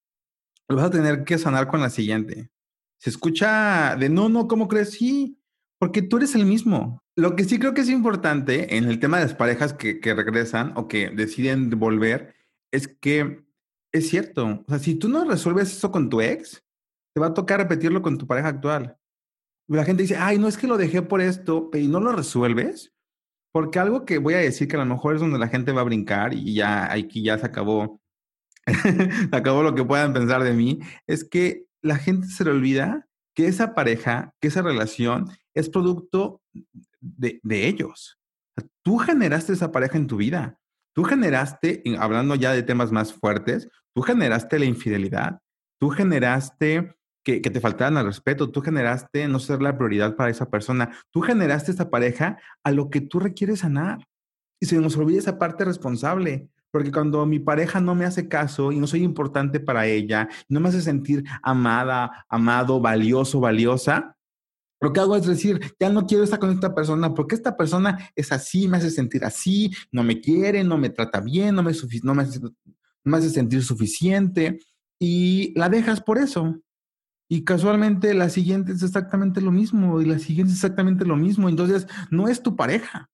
lo vas a tener que sanar con la siguiente. Se escucha de, no, no, ¿cómo crees? Sí, porque tú eres el mismo. Lo que sí creo que es importante en el tema de las parejas que, que regresan o que deciden volver es que es cierto. O sea, si tú no resuelves eso con tu ex, te va a tocar repetirlo con tu pareja actual. La gente dice, ay, no es que lo dejé por esto, pero no lo resuelves. Porque algo que voy a decir que a lo mejor es donde la gente va a brincar y ya aquí ya se acabó, se acabó lo que puedan pensar de mí, es que la gente se le olvida que esa pareja, que esa relación es producto de, de ellos. Tú generaste esa pareja en tu vida. Tú generaste, hablando ya de temas más fuertes, tú generaste la infidelidad. Tú generaste que, que te faltaran al respeto. Tú generaste no ser la prioridad para esa persona. Tú generaste esa pareja a lo que tú requieres sanar. Y se nos olvida esa parte responsable. Porque cuando mi pareja no me hace caso y no soy importante para ella, no me hace sentir amada, amado, valioso, valiosa, lo que hago es decir, ya no quiero estar con esta persona porque esta persona es así, me hace sentir así, no me quiere, no me trata bien, no me, no no me hace sentir suficiente y la dejas por eso. Y casualmente la siguiente es exactamente lo mismo y la siguiente es exactamente lo mismo. Entonces, no es tu pareja.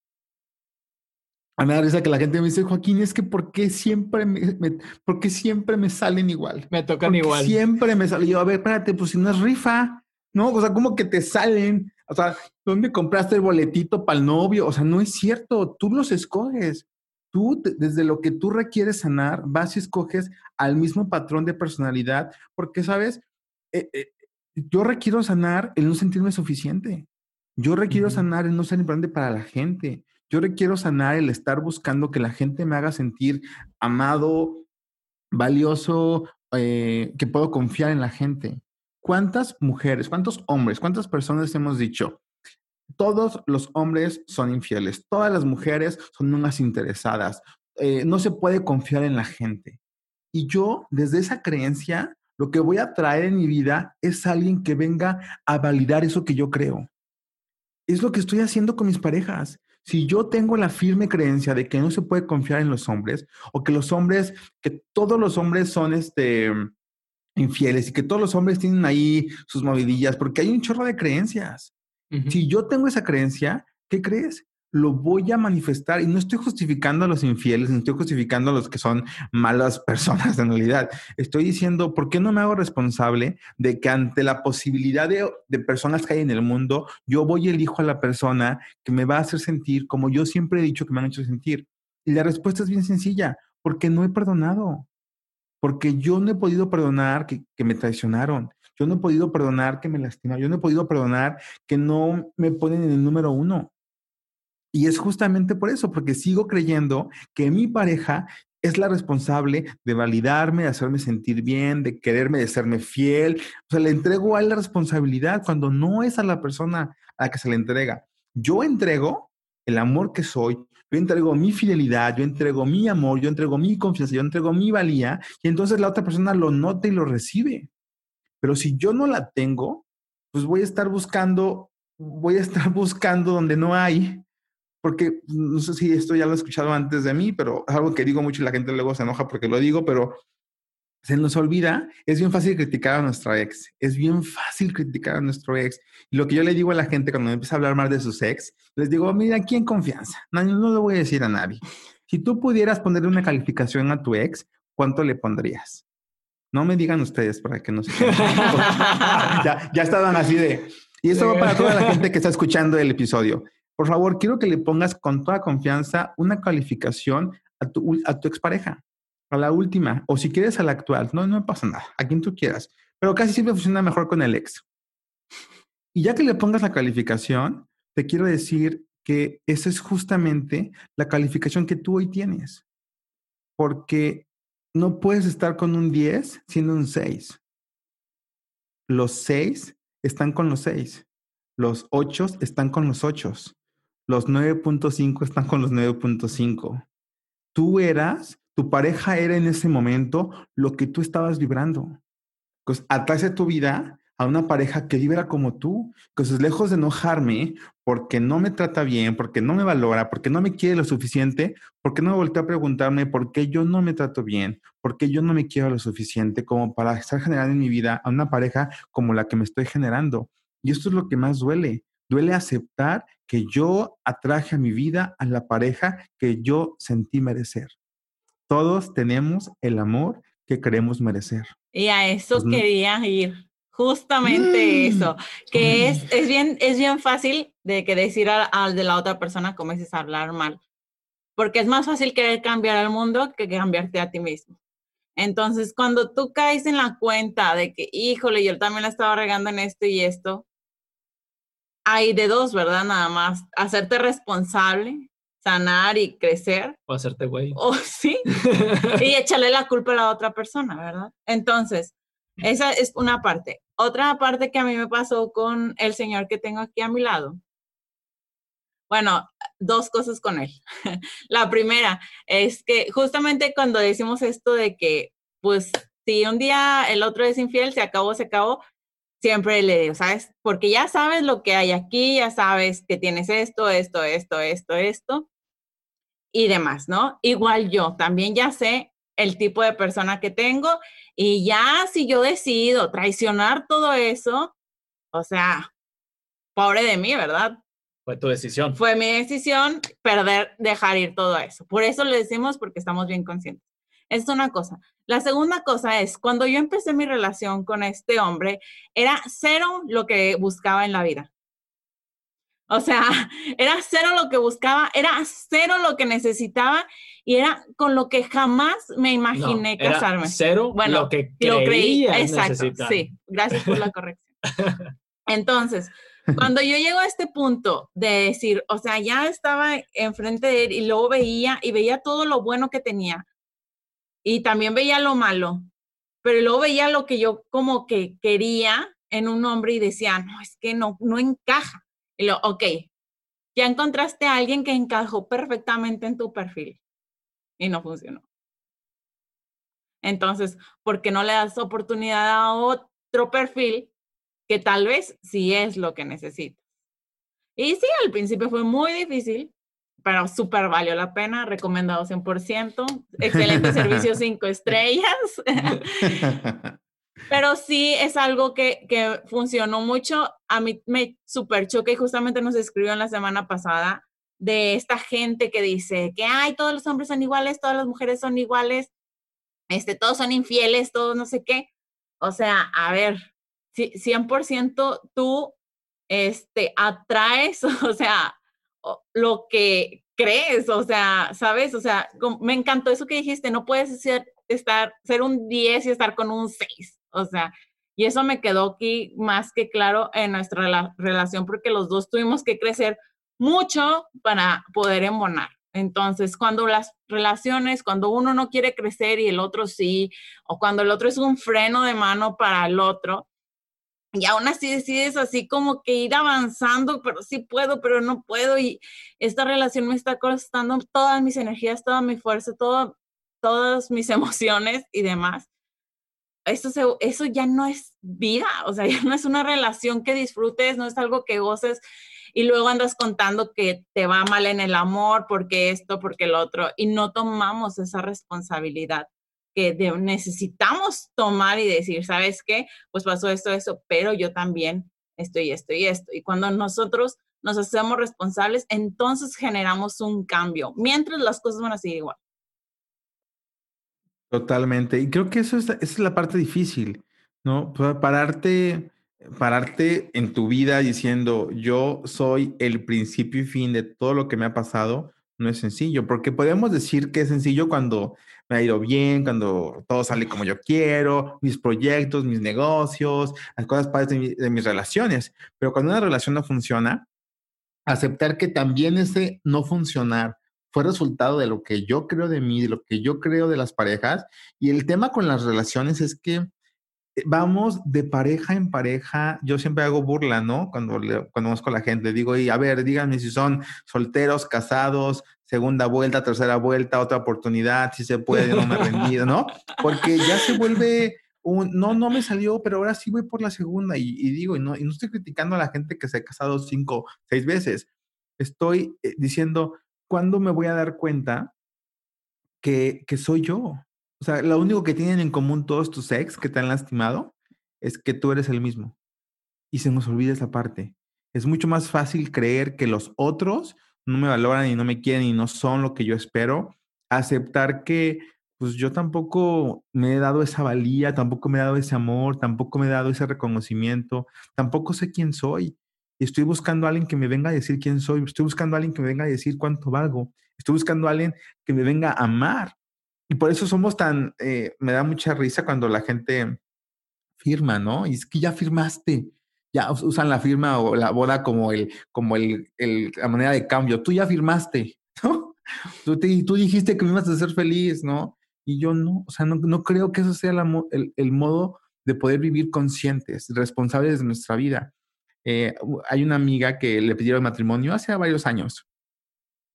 A mí me da risa que la gente me dice, Joaquín, es que ¿por qué siempre me, me- por qué siempre me salen igual?
Me tocan igual.
Siempre me sale. Yo, a ver, espérate, pues si no es rifa, ¿no? O sea, ¿cómo que te salen? O sea, ¿dónde compraste el boletito para el novio? O sea, no es cierto. Tú los escoges. Tú, desde lo que tú requieres sanar, vas y escoges al mismo patrón de personalidad, porque, ¿sabes? Eh, eh, yo requiero sanar el no sentirme suficiente. Yo requiero sanar el no ser importante para la gente. Yo requiero sanar el estar buscando que la gente me haga sentir amado, valioso, eh, que puedo confiar en la gente. ¿Cuántas mujeres, cuántos hombres, cuántas personas hemos dicho? Todos los hombres son infieles, todas las mujeres son unas interesadas, eh, no se puede confiar en la gente. Y yo, desde esa creencia, lo que voy a traer en mi vida es alguien que venga a validar eso que yo creo. Es lo que estoy haciendo con mis parejas. Si yo tengo la firme creencia de que no se puede confiar en los hombres, o que los hombres, que todos los hombres son este infieles y que todos los hombres tienen ahí sus movidillas, porque hay un chorro de creencias. Si yo tengo esa creencia, ¿qué crees? Lo voy a manifestar y no estoy justificando a los infieles, ni estoy justificando a los que son malas personas en realidad. Estoy diciendo, ¿por qué no me hago responsable de que ante la posibilidad de, de personas que hay en el mundo, yo voy y elijo a la persona que me va a hacer sentir como yo siempre he dicho que me han hecho sentir? Y la respuesta es bien sencilla, porque no he perdonado porque yo no he podido perdonar que, que me traicionaron, yo no he podido perdonar que me lastimaron, yo no he podido perdonar que no me ponen en el número uno. Y es justamente por eso, porque sigo creyendo que mi pareja es la responsable de validarme, de hacerme sentir bien, de quererme, de serme fiel. O sea, le entrego a él la responsabilidad cuando no es a la persona a la que se le entrega. Yo entrego el amor que soy, yo entrego mi fidelidad, yo entrego mi amor, yo entrego mi confianza, yo entrego mi valía, y entonces la otra persona lo nota y lo recibe. Pero si yo no la tengo, pues voy a estar buscando, voy a estar buscando donde no hay, porque no sé si esto ya lo he escuchado antes de mí, pero es algo que digo mucho y la gente luego se enoja porque lo digo, pero se nos olvida, es bien fácil criticar a nuestra ex, es bien fácil criticar a nuestro ex. Y lo que yo le digo a la gente cuando me empieza a hablar mal de sus ex, les digo, mira, aquí en confianza, no, no voy a decir a nadie. Si tú pudieras ponerle una calificación a tu ex, ¿cuánto le pondrías? No me digan ustedes para que no se... ya, ya estaban así de... Y esto va para toda la gente que está escuchando el episodio. Por favor, quiero que le pongas con toda confianza una calificación a tu, a tu expareja a la última, o si quieres a la actual, no, no pasa nada, a quien tú quieras, pero casi siempre funciona mejor con el ex. Y ya que le pongas la calificación, te quiero decir que esa es justamente la calificación que tú hoy tienes, porque no puedes estar con un 10 siendo un 6. Los 6 están con los 6, los 8 están con los 8, los 9.5 están con los 9.5. Tú eras tu pareja era en ese momento lo que tú estabas vibrando. Pues atraes a tu vida a una pareja que vibra como tú. Entonces, lejos de enojarme porque no me trata bien, porque no me valora, porque no me quiere lo suficiente, porque no me volteó a preguntarme por qué yo no me trato bien, por qué yo no me quiero lo suficiente como para estar generando en mi vida a una pareja como la que me estoy generando. Y esto es lo que más duele. Duele aceptar que yo atraje a mi vida a la pareja que yo sentí merecer. Todos tenemos el amor que queremos merecer.
Y a eso pues quería ir. Justamente mm. eso, que es, es, bien, es bien fácil de que decir al, de la otra persona como dices hablar mal, porque es más fácil querer cambiar al mundo que cambiarte a ti mismo. Entonces, cuando tú caes en la cuenta de que, híjole, yo también la estaba regando en esto y esto, hay de dos, ¿verdad? Nada más, hacerte responsable sanar y crecer.
O hacerte güey.
O sí. y echarle la culpa a la otra persona, ¿verdad? Entonces, esa es una parte. Otra parte que a mí me pasó con el señor que tengo aquí a mi lado. Bueno, dos cosas con él. la primera es que justamente cuando decimos esto de que, pues, si un día el otro es infiel, se acabó, se acabó, siempre le digo, ¿sabes? Porque ya sabes lo que hay aquí, ya sabes que tienes esto, esto, esto, esto, esto y demás, ¿no? Igual yo también ya sé el tipo de persona que tengo y ya si yo decido traicionar todo eso, o sea, pobre de mí, ¿verdad?
Fue tu decisión.
Fue mi decisión perder, dejar ir todo eso. Por eso le decimos porque estamos bien conscientes. Es una cosa. La segunda cosa es, cuando yo empecé mi relación con este hombre, era cero lo que buscaba en la vida. O sea, era cero lo que buscaba, era cero lo que necesitaba y era con lo que jamás me imaginé casarme.
cero bueno, lo que lo creí. Exacto,
sí. Gracias por la corrección. Entonces, cuando yo llego a este punto de decir, o sea, ya estaba enfrente de él y luego veía y veía todo lo bueno que tenía y también veía lo malo, pero luego veía lo que yo como que quería en un hombre y decía, no, es que no, no encaja. Y lo, ok, ya encontraste a alguien que encajó perfectamente en tu perfil y no funcionó. Entonces, ¿por qué no le das oportunidad a otro perfil que tal vez sí es lo que necesitas? Y sí, al principio fue muy difícil, pero súper valió la pena, recomendado 100%, excelente servicio 5 estrellas. Pero sí es algo que, que funcionó mucho. A mí me super choca y justamente nos escribió en la semana pasada de esta gente que dice que, ay, todos los hombres son iguales, todas las mujeres son iguales, este, todos son infieles, todos no sé qué. O sea, a ver, 100% tú este, atraes, o sea, lo que crees, o sea, ¿sabes? O sea, me encantó eso que dijiste, no puedes ser, estar, ser un 10 y estar con un 6. O sea, y eso me quedó aquí más que claro en nuestra relación porque los dos tuvimos que crecer mucho para poder embonar. Entonces, cuando las relaciones, cuando uno no quiere crecer y el otro sí, o cuando el otro es un freno de mano para el otro, y aún así decides así como que ir avanzando, pero sí puedo, pero no puedo, y esta relación me está costando todas mis energías, toda mi fuerza, todo, todas mis emociones y demás. Eso, eso ya no es vida, o sea, ya no es una relación que disfrutes, no es algo que goces y luego andas contando que te va mal en el amor porque esto, porque el otro, y no tomamos esa responsabilidad que necesitamos tomar y decir, ¿sabes qué? Pues pasó esto, eso, pero yo también estoy esto y esto. Y cuando nosotros nos hacemos responsables, entonces generamos un cambio, mientras las cosas van a seguir igual.
Totalmente. Y creo que eso es, esa es la parte difícil, ¿no? Pararte, pararte en tu vida diciendo, yo soy el principio y fin de todo lo que me ha pasado, no es sencillo, porque podemos decir que es sencillo cuando me ha ido bien, cuando todo sale como yo quiero, mis proyectos, mis negocios, las cosas padres de, de mis relaciones, pero cuando una relación no funciona, aceptar que también ese no funcionar fue resultado de lo que yo creo de mí, de lo que yo creo de las parejas. Y el tema con las relaciones es que eh, vamos de pareja en pareja. Yo siempre hago burla, ¿no? Cuando le, conozco a la gente, digo, y a ver, díganme si son solteros, casados, segunda vuelta, tercera vuelta, otra oportunidad, si se puede, no me he rendido, ¿no? Porque ya se vuelve un, no, no me salió, pero ahora sí voy por la segunda. Y, digo, y no, y no estoy criticando a la gente que se ha casado cinco, seis veces. Estoy eh, diciendo, ¿cuándo me voy a dar cuenta que, que soy yo? O sea, lo único que tienen en común todos tus ex que te han lastimado es que tú eres el mismo. Y se nos olvida esa parte. Es mucho más fácil creer que los otros no me valoran y no me quieren y no son lo que yo espero. Aceptar que pues yo tampoco me he dado esa valía, tampoco me he dado ese amor, tampoco me he dado ese reconocimiento, tampoco sé quién soy. Estoy buscando a alguien que me venga a decir quién soy, estoy buscando a alguien que me venga a decir cuánto valgo, estoy buscando a alguien que me venga a amar. Y por eso somos tan, eh, me da mucha risa cuando la gente firma, ¿no? Y es que ya firmaste, ya usan la firma o la boda como el, como el, el la manera de cambio. Tú ya firmaste, ¿no? Tú, tú dijiste que me ibas a hacer feliz, ¿no? Y yo no, o sea, no, no creo que eso sea el, el, modo de poder vivir conscientes, responsables de nuestra vida. Eh, hay una amiga que le pidieron matrimonio hace varios años.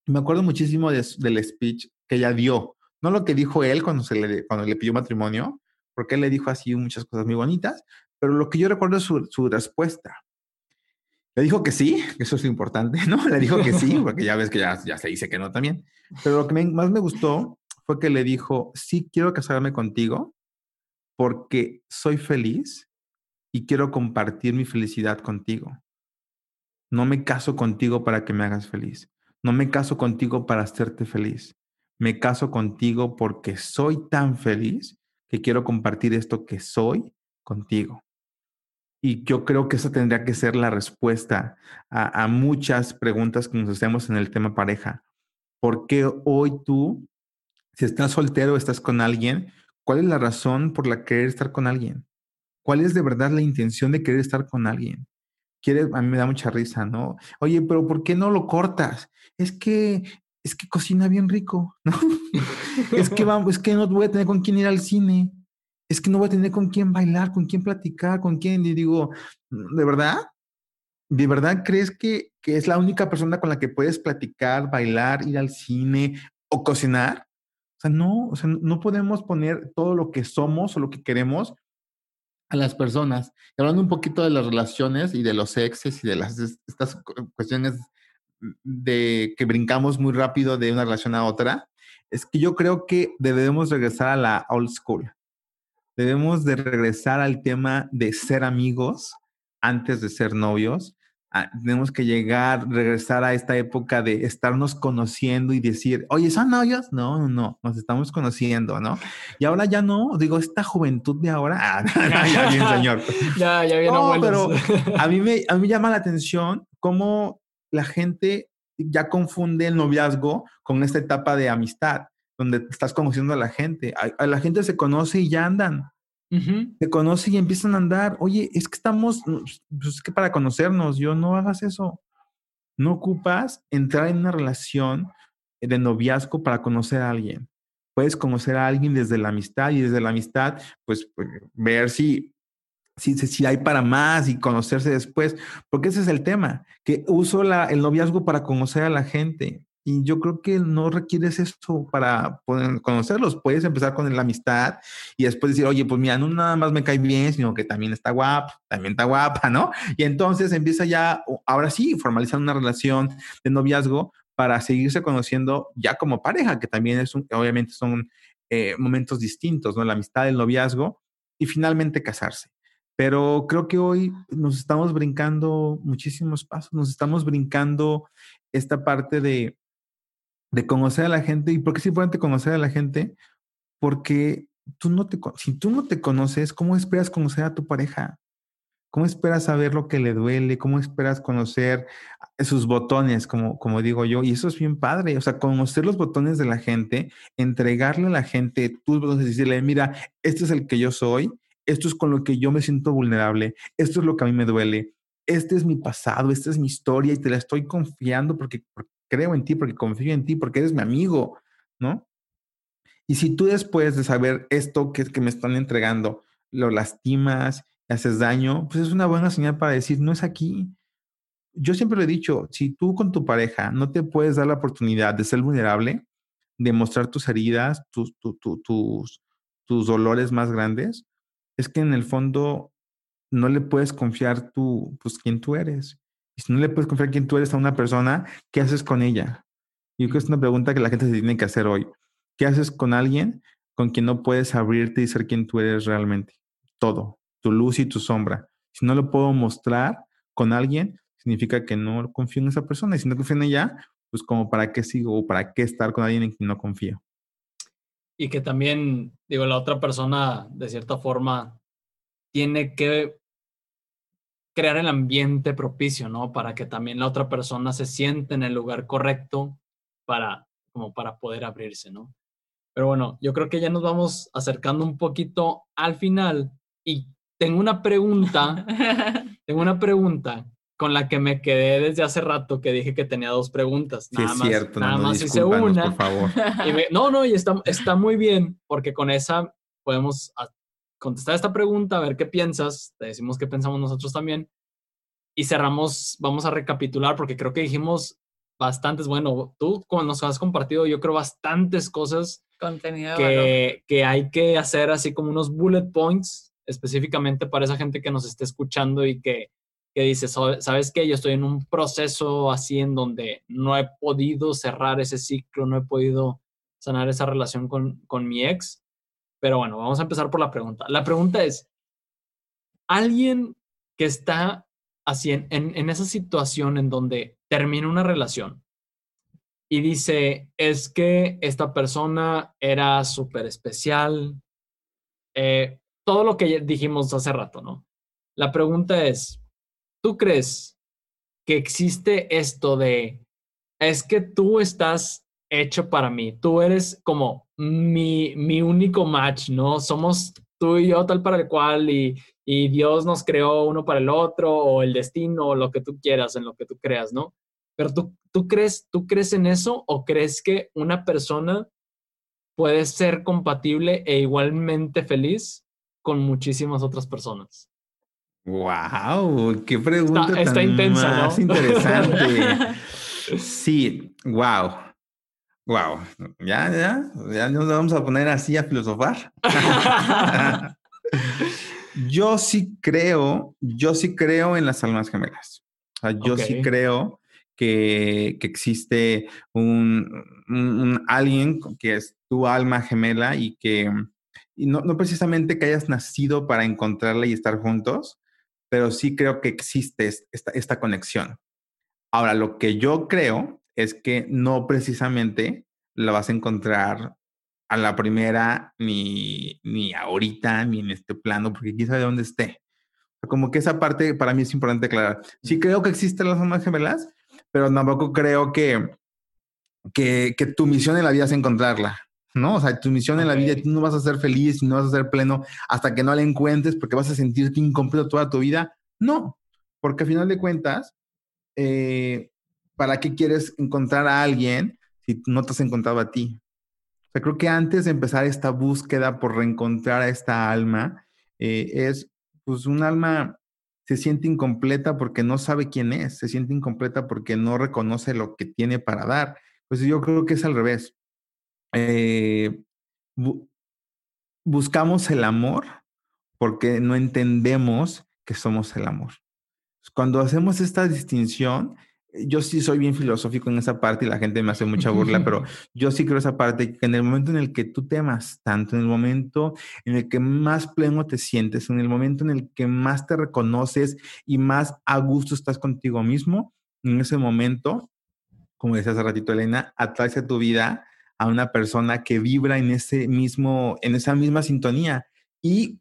Me acuerdo muchísimo del speech que ella dio, no lo que dijo él cuando, se le, cuando le pidió matrimonio, porque él le dijo así muchas cosas muy bonitas, pero lo que yo recuerdo es su, respuesta. Le dijo que sí, eso es importante, ¿no? Le dijo que sí, porque ya ves que ya se dice que no también. Pero lo que más me gustó fue que le dijo, sí quiero casarme contigo porque soy feliz y quiero compartir mi felicidad contigo. No me caso contigo para que me hagas feliz. No me caso contigo para hacerte feliz. Me caso contigo porque soy tan feliz que quiero compartir esto que soy contigo. Y yo creo que esa tendría que ser la respuesta a, muchas preguntas que nos hacemos en el tema pareja. ¿Por qué hoy tú si estás soltero, estás con alguien, ¿cuál es la razón por la que querer estar con alguien? ¿Cuál es de verdad la intención de querer estar con alguien? Quiere, a mí me da mucha risa, ¿no? Oye, pero ¿por qué no lo cortas? Es que, es que cocina bien rico, ¿no? es que vamos, es que no voy a tener con quién ir al cine. Es que no voy a tener con quién bailar, con quién platicar, con quién. Y digo, ¿de verdad? ¿De verdad crees que, que es la única persona con la que puedes platicar, bailar, ir al cine o cocinar? sea, no, o sea, no podemos poner todo lo que somos o lo que queremos a las personas. Y hablando un poquito de las relaciones y de los exes y de las estas cuestiones de que brincamos muy rápido de una relación a otra, es que yo creo que debemos regresar a la old school. Debemos de regresar al tema de ser amigos antes de ser novios Ah, tenemos que llegar, regresar a esta época de estarnos conociendo y decir, oye, ¿son novios? No, no, no, nos estamos conociendo, ¿no? Y ahora ya no, digo, esta juventud de ahora, ah, ya bien, señor.
ya, ya bien, no,
pero a mí, me, a mí me llama la atención cómo la gente ya confunde el noviazgo con esta etapa de amistad, donde estás conociendo a la gente. a la gente se conoce y ya andan. Se conocen y empiezan a andar. Oye, es que estamos, pues es que para conocernos, yo no hagas eso. No ocupas entrar en una relación de noviazgo para conocer a alguien. Puedes conocer a alguien desde la amistad y desde la amistad, pues, pues ver si, si, si hay para más y conocerse después, porque ese es el tema, que uso la, el noviazgo para conocer a la gente. Y yo creo que no requieres eso para poder conocerlos. Puedes empezar con la amistad y después decir, oye, pues mira, no nada más me cae bien, sino que también está guapa, también está guapa, ¿no? Y entonces empieza ya, ahora sí, formalizar una relación de noviazgo para seguirse conociendo ya como pareja, que también es un, obviamente son eh, momentos distintos, ¿no? La amistad, el noviazgo y finalmente casarse. Pero creo que hoy nos estamos brincando muchísimos pasos, nos estamos brincando esta parte de, de conocer a la gente. ¿Y por qué es importante conocer a la gente? Porque tú no te, si tú no te conoces, ¿cómo esperas conocer a tu pareja? ¿Cómo esperas saber lo que le duele? ¿Cómo esperas conocer sus botones, como, como digo yo? Y eso es bien padre. O sea, conocer los botones de la gente, entregarle a la gente tus botones y decirle, mira, este es el que yo soy, esto es con lo que yo me siento vulnerable, esto es lo que a mí me duele, este es mi pasado, esta es mi historia y te la estoy confiando porque, creo en ti, porque confío en ti, porque eres mi amigo, ¿no? Y si tú después de saber esto que, que me están entregando, lo lastimas, haces daño, pues es una buena señal para decir, no es aquí. Yo siempre lo he dicho, si tú con tu pareja no te puedes dar la oportunidad de ser vulnerable, de mostrar tus heridas, tus, tus, tus dolores más grandes, es que en el fondo no le puedes confiar tú, pues, quién tú eres. Y si no le puedes confiar quién tú eres a una persona, ¿qué haces con ella? Y creo que es una pregunta que la gente se tiene que hacer hoy. ¿Qué haces con alguien con quien no puedes abrirte y ser quien tú eres realmente? Todo, tu luz y tu sombra. Si no lo puedo mostrar con alguien, significa que no confío en esa persona. Y si no confío en ella, pues como para qué sigo o para qué estar con alguien en quien no confío
y que también, digo, la otra persona, de cierta forma, tiene que crear el ambiente propicio, ¿no? Para que también la otra persona se siente en el lugar correcto para, como para poder abrirse, ¿no? Pero bueno, yo creo que ya nos vamos acercando un poquito al final y tengo una pregunta, tengo una pregunta con la que me quedé desde hace rato que dije que tenía dos preguntas.
Nada sí, es cierto,
nada más hice una. Por favor. no, no, y está, está muy bien, porque con esa podemos contestar esta pregunta, a ver qué piensas, te decimos qué pensamos nosotros también, y cerramos, vamos a recapitular, porque creo que dijimos bastantes, bueno, tú cuando nos has compartido, yo creo bastantes cosas
Contenido
que, que hay que hacer así como unos bullet points específicamente para esa gente que nos esté escuchando y que que dice, ¿sabes qué? Yo estoy en un proceso así en donde no he podido cerrar ese ciclo, no he podido sanar esa relación con, con mi ex. Pero bueno, vamos a empezar por la pregunta. La pregunta es, ¿alguien que está así en, en, esa situación en donde termina una relación y dice, es que esta persona era súper especial, eh, todo lo que dijimos hace rato, ¿no? La pregunta es, ¿tú crees que existe esto de, es que tú estás hecho para mí, tú eres como mi, mi único match, ¿no? Somos tú y yo tal para el cual y, y Dios nos creó uno para el otro o el destino o lo que tú quieras, en lo que tú creas, ¿no? Pero tú, tú crees, tú crees en eso o crees que una persona puede ser compatible e igualmente feliz con muchísimas otras personas?
Wow, qué pregunta
está, tan intensa,
más interesante. sí, wow. Wow, ya, ya, ya nos vamos a poner así a filosofar. yo sí creo, yo sí creo en las almas gemelas. O sea, yo sí creo que, que existe un, un, alguien que es tu alma gemela y que y no, no precisamente que hayas nacido para encontrarla y estar juntos, pero sí creo que existe esta, esta conexión. Ahora, lo que yo creo es que no precisamente la vas a encontrar a la primera, ni, ni ahorita, ni en este plano, porque quién sabe dónde esté. Como que esa parte para mí es importante aclarar. Sí creo que existen las almas gemelas, pero tampoco creo que, que, que tu misión en la vida es encontrarla. ¿no? O sea, tu misión en la vida, tú no vas a ser feliz, no vas a ser pleno hasta que no la encuentres porque vas a sentirte incompleto toda tu vida. No, porque al final de cuentas, eh, ¿para qué quieres encontrar a alguien si no te has encontrado a ti? O sea, creo que antes de empezar esta búsqueda por reencontrar a esta alma, eh, es pues un alma se siente incompleta porque no sabe quién es, se siente incompleta porque no reconoce lo que tiene para dar Pues yo creo que es al revés. Eh, buscamos el amor porque no entendemos que somos el amor. Cuando hacemos esta distinción, yo sí soy bien filosófico en esa parte y la gente me hace mucha burla, pero yo sí creo esa parte que en el momento en el que tú te amas tanto, en el momento en el que más pleno te sientes, en el momento en el que más te reconoces y más a gusto estás contigo mismo, en ese momento, como decía hace ratito Elena, atraes a tu vida a una persona que vibra en ese mismo, en esa misma sintonía. Y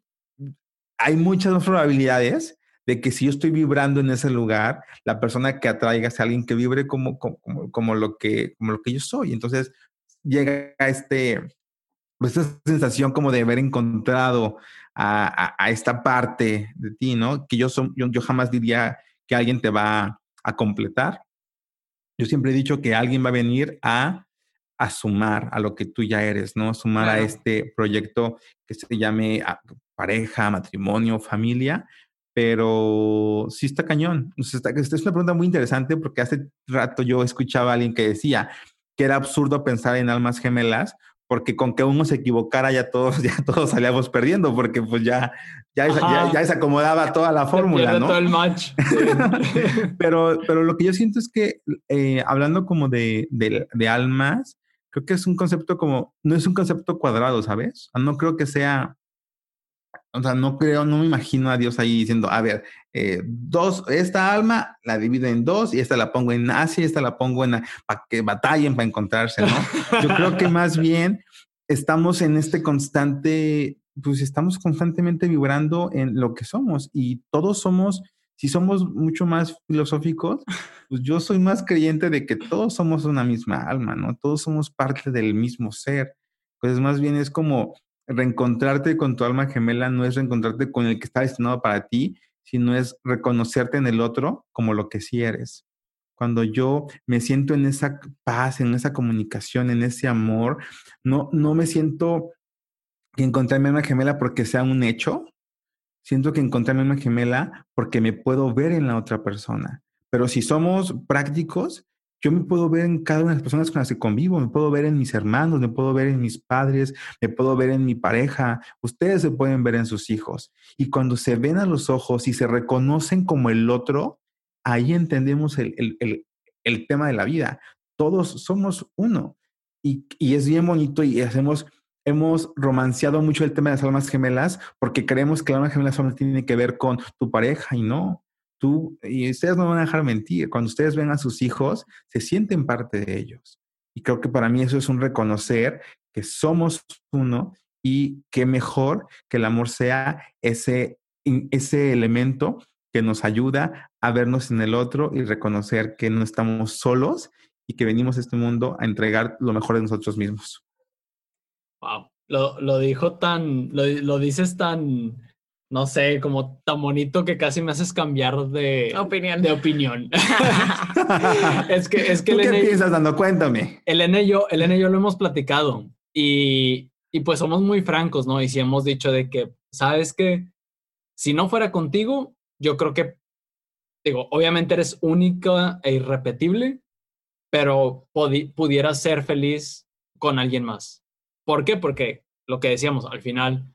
hay muchas más probabilidades de que si yo estoy vibrando en ese lugar, la persona que atraiga sea alguien que vibre como, como, como, lo, que, como lo que yo soy. Entonces llega este, pues, esta sensación como de haber encontrado a, a, esta parte de ti, ¿no? Que yo, son, yo, yo, jamás diría que alguien te va a completar. Yo siempre he dicho que alguien va a venir a, a sumar a lo que tú ya eres, ¿no? Sumar a este proyecto que se llame ah, pareja, matrimonio, familia, pero sí está cañón. esta es una pregunta muy interesante porque hace rato yo escuchaba a alguien que decía que era absurdo pensar en almas gemelas porque con que uno se equivocara ya todos, ya todos salíamos perdiendo, porque pues ya, ya, ya, se acomodaba toda la fórmula, ¿no?
todo el match.
pero, pero lo que yo siento es que eh, hablando como de, de, de, almas, creo que es un concepto como, no es un concepto cuadrado, ¿sabes? No creo que sea o sea, no creo, no me imagino a Dios ahí diciendo, a ver, eh, dos, esta alma la divido en dos y esta la pongo en Asia y esta la pongo en, para que batallen para encontrarse, ¿no? Yo creo que más bien estamos en este constante, pues estamos constantemente vibrando en lo que somos y todos somos, si somos mucho más filosóficos, pues yo soy más creyente de que todos somos una misma alma, ¿no? Todos somos parte del mismo ser. Pues más bien es como reencontrarte con tu alma gemela no es reencontrarte con el que está destinado para ti, sino es reconocerte en el otro como lo que sí eres. Cuando yo me siento en esa paz, en esa comunicación, en ese amor, no, no me siento que encontré mi alma gemela porque sea un hecho, siento que encontré mi alma gemela porque me puedo ver en la otra persona. Pero si somos prácticos, yo me puedo ver en cada una de las personas con las que convivo, me puedo ver en mis hermanos, me puedo ver en mis padres, me puedo ver en mi pareja, ustedes se pueden ver en sus hijos. Y cuando se ven a los ojos y se reconocen como el otro, ahí entendemos el, tema de la vida. Todos somos uno. Y, y es bien bonito y hacemos hemos romanceado mucho el tema de las almas gemelas porque creemos que la alma gemela solamente tiene que ver con tu pareja y no y ustedes no van a dejar mentir, cuando ustedes ven a sus hijos, se sienten parte de ellos. Y creo que para mí eso es un reconocer que somos uno y que mejor que el amor sea ese, ese elemento que nos ayuda a vernos en el otro y reconocer que no estamos solos y que venimos a este mundo a entregar lo mejor de nosotros mismos.
Wow, lo, lo dijo tan, lo, lo dices tan, no sé, como tan bonito que casi me haces cambiar de
opinión.
De opinión. es que, es que
¿Tú qué piensas, Dando? Cuéntame.
Elena y yo, Elena y yo lo hemos platicado y, y pues somos muy francos, ¿no? Y si hemos dicho de que, ¿sabes qué? Si no fuera contigo, yo creo que, digo, obviamente eres única e irrepetible, pero pudieras ser feliz con alguien más. ¿Por qué? Porque lo que decíamos, al final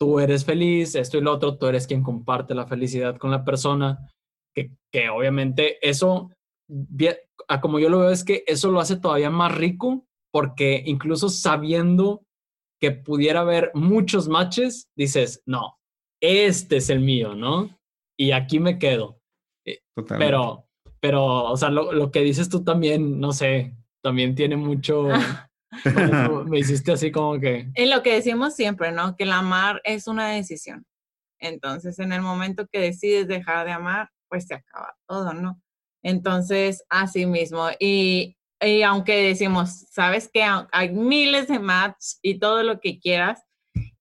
tú eres feliz, esto y lo otro, tú eres quien comparte la felicidad con la persona, que, que obviamente eso, a como yo lo veo, es que eso lo hace todavía más rico, porque incluso sabiendo que pudiera haber muchos matches, dices, no, este es el mío, ¿no? Y aquí me quedo. Eh, pero, pero, o sea, lo, lo que dices tú también, no sé, también tiene mucho, me hiciste así como que...
En lo que decimos siempre, ¿no? Que el amar es una decisión. Entonces, en el momento que decides dejar de amar, pues se acaba todo, ¿no? Entonces, así mismo. Y, y aunque decimos, sabes que hay miles de matches y todo lo que quieras,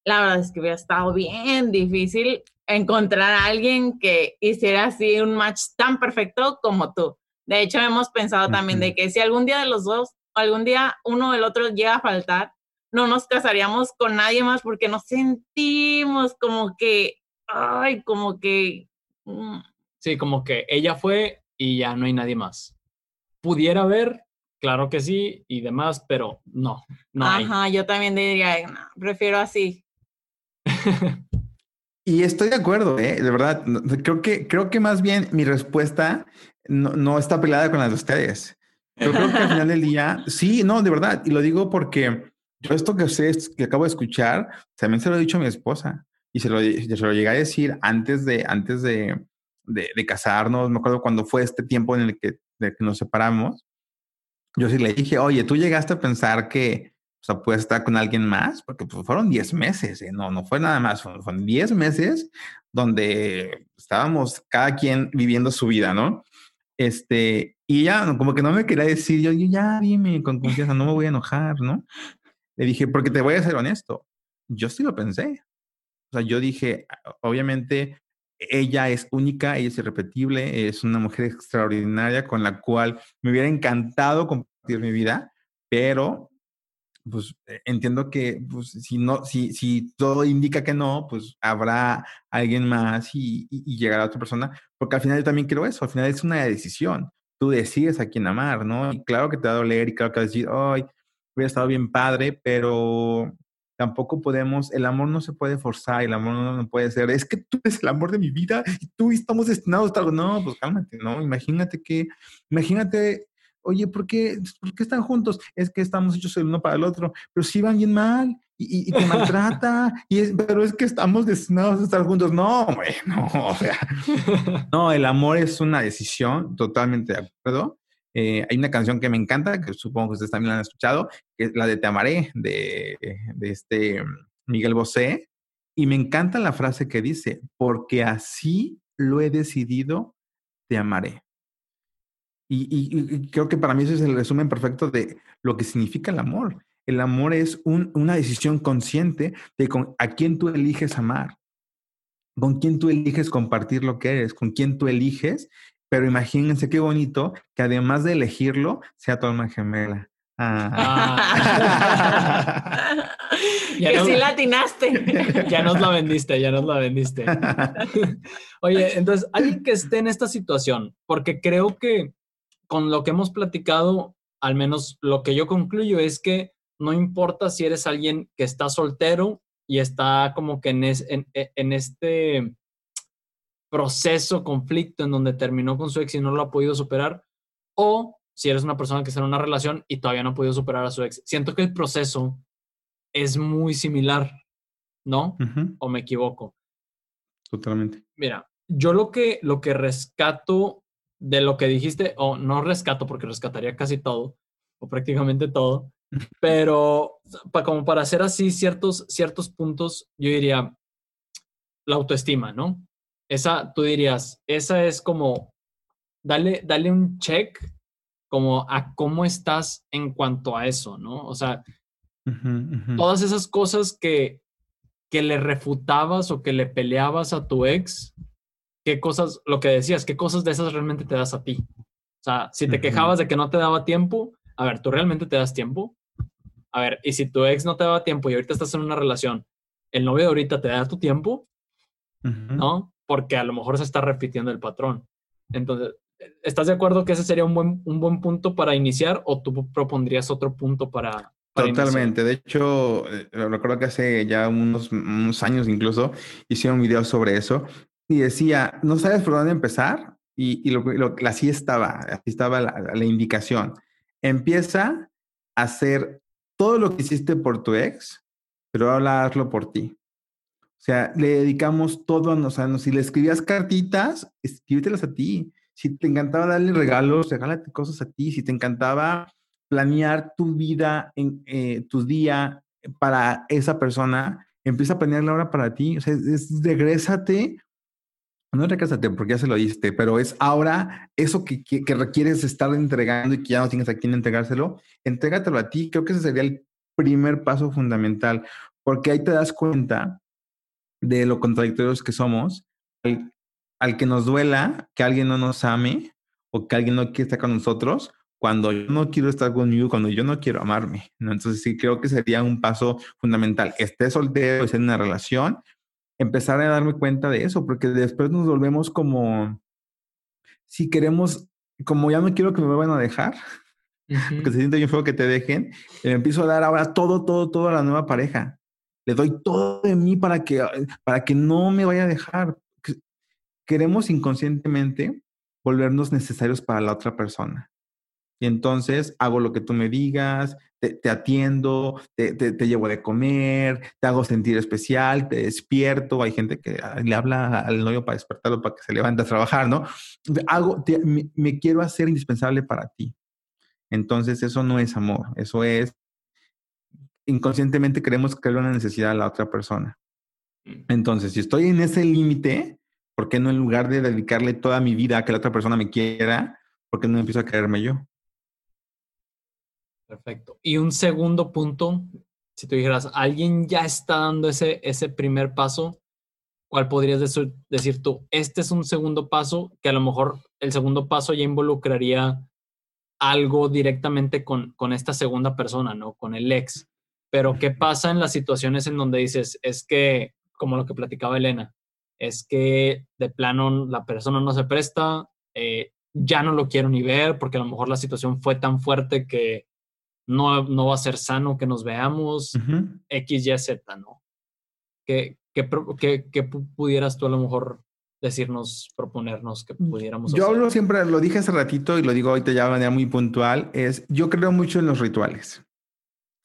la verdad es que hubiera estado bien difícil encontrar a alguien que hiciera así un match tan perfecto como tú. De hecho, hemos pensado también de que si algún día de los dos algún día uno o el otro llega a faltar, no nos casaríamos con nadie más porque nos sentimos como que, ay, como que...
Mm. Sí, como que ella fue y ya no hay nadie más. Pudiera haber, claro que sí y demás, pero no, no
Ajá, yo también diría, prefiero así.
y estoy de acuerdo, ¿eh? de verdad. Creo que, creo que más bien mi respuesta no, no está peleada con la de ustedes. Yo creo que al final del día, sí, no, de verdad. Y lo digo porque yo esto que ustedes que acabo de escuchar, también se lo he dicho a mi esposa y se lo, se lo llegué a decir antes de, antes de, de, de, casarnos. Me acuerdo cuando fue este tiempo en el que, que nos separamos. Yo sí le dije, oye, tú llegaste a pensar que o sea, puedes estar con alguien más, porque pues, fueron 10 meses, ¿eh? no, no fue nada más, fueron 10 meses donde estábamos cada quien viviendo su vida, ¿no? Este, y ya, como que no me quería decir, yo, ya dime con confianza, no me voy a enojar, ¿no? Le dije, porque te voy a ser honesto, yo sí lo pensé. O sea, yo dije, obviamente, ella es única, ella es irrepetible, es una mujer extraordinaria con la cual me hubiera encantado compartir mi vida, pero pues eh, entiendo que pues, si no, si, si todo indica que no, pues habrá alguien más y, y, llegará otra persona, porque al final yo también quiero eso, al final es una decisión, tú decides a quién amar, ¿no? Y claro que te va a doler y claro que vas a decir, ay, hubiera estado bien padre, pero tampoco podemos, el amor no se puede forzar, el amor no, puede ser, es que tú eres el amor de mi vida y tú estamos destinados a estar, no, pues cálmate, ¿no? Imagínate que, imagínate oye, ¿por qué, ¿por qué están juntos? Es que estamos hechos el uno para el otro, pero si van bien mal y, te maltrata, pero es que estamos destinados a estar juntos. No, hombre, no, o sea, no, el amor es una decisión, totalmente de acuerdo. Eh, hay una canción que me encanta, que supongo que ustedes también la han escuchado, que es la de Te amaré, de, de este Miguel Bosé, y me encanta la frase que dice, porque así lo he decidido, te amaré. Y, y, y, creo que para mí ese es el resumen perfecto de lo que significa el amor. El amor es un, una decisión consciente de con, a quién tú eliges amar, con quién tú eliges compartir lo que eres, con quién tú eliges. Pero imagínense qué bonito que además de elegirlo, sea tu alma gemela.
Ah. que nos, sí latinaste.
Ya nos la vendiste, ya nos la vendiste. Oye, entonces, alguien que esté en esta situación, porque creo que con lo que hemos platicado, al menos lo que yo concluyo es que no importa si eres alguien que está soltero y está como que en, es, en, en este proceso, conflicto en donde terminó con su ex y no lo ha podido superar, o si eres una persona que está en una relación y todavía no ha podido superar a su ex. Siento que el proceso es muy similar, ¿no? Uh -huh. ¿O me equivoco?
Totalmente.
Mira, yo lo que, lo que rescato de lo que dijiste, o no rescato porque rescataría casi todo, o prácticamente todo, pero pa, como para hacer así ciertos, ciertos puntos, yo diría la autoestima, ¿no? Esa, tú dirías, esa es como, dale, dale un check como a cómo estás en cuanto a eso, ¿no? O sea, uh -huh, uh -huh. todas esas cosas que, que le refutabas o que le peleabas a tu ex, qué cosas, lo que decías, qué cosas de esas realmente te das a ti. O sea, si te quejabas de que no te daba tiempo, a ver, ¿tú realmente te das tiempo? A ver, y si tu ex no te daba tiempo y ahorita estás en una relación, ¿el novio de ahorita te da tu tiempo? Uh -huh. ¿No? Porque a lo mejor se está repitiendo el patrón. Entonces, ¿estás de acuerdo que ese sería un buen, un buen punto para iniciar o tú propondrías otro punto para... para
Totalmente.
Iniciar?
De hecho, eh, recuerdo que hace ya unos, unos años incluso hice un video sobre eso y decía, ¿no sabes por dónde empezar? Y, y lo, lo, así estaba, así estaba la, indicación. Empieza a hacer todo lo que hiciste por tu ex, pero ahora hazlo por ti. O sea, le dedicamos todo a nosotros. Si le escribías cartitas, escríbetelas a ti. Si te encantaba darle regalos, regálate cosas a ti. Si te encantaba planear tu vida, en, eh, tu día para esa persona, empieza a planearla ahora para ti. O sea, es regrésate no regrésate porque ya se lo diste, pero es ahora eso que, que, requieres estar entregando y que ya no tienes a quién entregárselo, entrégatelo a ti. Creo que ese sería el primer paso fundamental, porque ahí te das cuenta de lo contradictorios que somos, al, al que nos duela que alguien no nos ame o que alguien no quiere estar con nosotros, cuando yo no quiero estar conmigo, cuando yo no quiero amarme. ¿no? Entonces sí creo que sería un paso fundamental. Esté soltero, esté en una relación, empezar a darme cuenta de eso, porque después nos volvemos como, si queremos, como ya no quiero que me vuelvan a dejar, porque se siente bien feo que te dejen, le empiezo a dar ahora todo, todo, todo a la nueva pareja. Le doy todo de mí para que, para que no me vaya a dejar. Queremos inconscientemente volvernos necesarios para la otra persona. Y entonces hago lo que tú me digas, te, atiendo, te, te, llevo de comer, te hago sentir especial, te despierto. Hay gente que ah, le habla al novio para despertarlo, para que se levante a trabajar, ¿no? Hago, me, me, quiero hacer indispensable para ti. Entonces eso no es amor, eso es, inconscientemente queremos crear una necesidad a la otra persona. Mm. Entonces, si estoy en ese límite, ¿por qué no en lugar de dedicarle toda mi vida a que la otra persona me quiera, por qué no empiezo a quererme yo?
Perfecto. Y un segundo punto, si tú dijeras, alguien ya está dando ese, ese primer paso, ¿cuál podrías decir, decir tú? Este es un segundo paso que a lo mejor el segundo paso ya involucraría algo directamente con, con esta segunda persona, ¿no? Con el ex. Pero ¿qué pasa en las situaciones en donde dices, es que, como lo que platicaba Elena, es que de plano la persona no se presta, eh, ya no lo quiero ni ver porque a lo mejor la situación fue tan fuerte que no, no va a ser sano que nos veamos, X, Y, Z, ¿no? ¿Qué, qué, pudieras tú a lo mejor decirnos, proponernos que mm, pudiéramos
Yo hablo siempre, lo dije hace ratito y lo digo ahorita ya de manera muy puntual, es yo creo mucho en los rituales.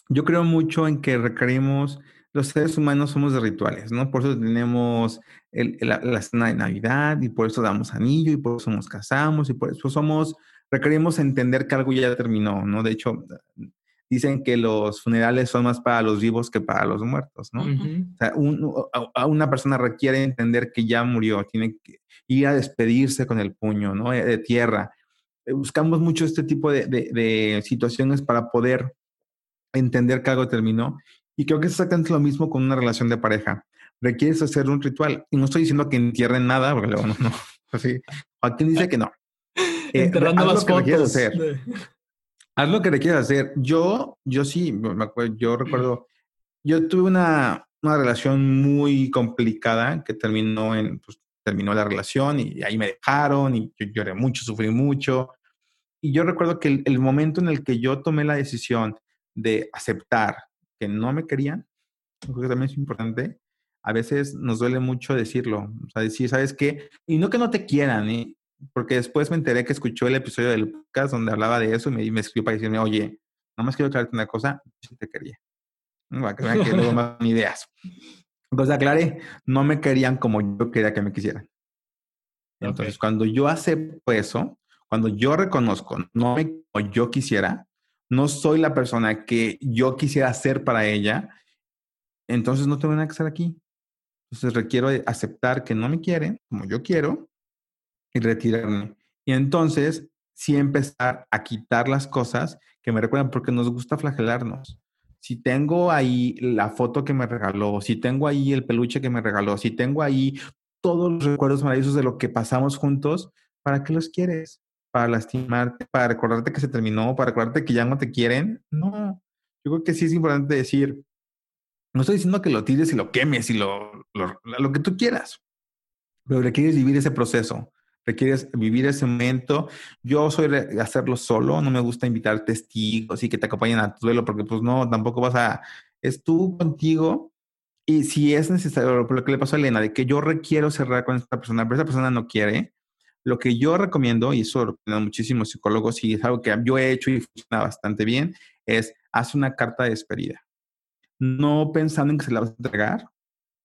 Yo creo mucho en que requerimos, los seres humanos somos de rituales, ¿no? Por eso tenemos la, la, cena de Navidad y por eso damos anillo y por eso nos casamos y por eso somos requerimos entender que algo ya terminó, ¿no? De hecho, dicen que los funerales son más para los vivos que para los muertos, ¿no? O sea, una persona requiere entender que ya murió, tiene que ir a despedirse con el puño, ¿no? De tierra. Eh, buscamos mucho este tipo de, de situaciones para poder entender que algo terminó. Y creo que es exactamente lo mismo con una relación de pareja. Requieres hacer un ritual. Y no estoy diciendo que entierren nada, porque luego no, no. Así. Joaquín dice que no.
Eh, Enterrando las fotos.
Haz lo que le quieras hacer. Yo, yo sí, me acuerdo, yo recuerdo, yo tuve una, una relación muy complicada que terminó en, pues, terminó la relación y ahí me dejaron y yo lloré mucho, sufrí mucho. Y yo recuerdo que el, el, momento en el que yo tomé la decisión de aceptar que no me querían, creo que también es importante, a veces nos duele mucho decirlo, o sea, decir, ¿sabes qué? Y no que no te quieran, ¿eh? Porque después me enteré que escuchó el episodio del podcast donde hablaba de eso y me, me escribió para decirme, oye, no más quiero aclararte una cosa, sí te quería. Para que vean que luego más ideas. Entonces aclaré, no me querían como yo quería que me quisieran. Entonces, cuando yo acepto eso, cuando yo reconozco, no me como yo quisiera, no soy la persona que yo quisiera ser para ella, entonces no tengo nada que estar aquí. Entonces requiero aceptar que no me quieren como yo quiero y retirarme. Y entonces sí empezar a quitar las cosas que me recuerdan, porque nos gusta flagelarnos. Si tengo ahí la foto que me regaló, si tengo ahí el peluche que me regaló, si tengo ahí todos los recuerdos maravillosos de lo que pasamos juntos, ¿para qué los quieres? ¿Para lastimarte? ¿Para recordarte que se terminó? ¿Para recordarte que ya no te quieren? No. Yo creo que sí es importante decir, no estoy diciendo que lo tires y lo quemes y lo, lo, lo que tú quieras, pero requieres vivir ese proceso requieres vivir ese momento. Yo soy hacerlo solo, no me gusta invitar testigos y que te acompañen a tu duelo, porque pues no, tampoco vas a, es tú contigo. Y si es necesario, por lo que le pasó a Elena, de que yo requiero cerrar con esta persona, pero esa persona no quiere, lo que yo recomiendo, y eso lo recomiendo muchísimos psicólogos y es algo que yo he hecho y funciona bastante bien, es haz una carta de despedida. No pensando en que se la vas a entregar,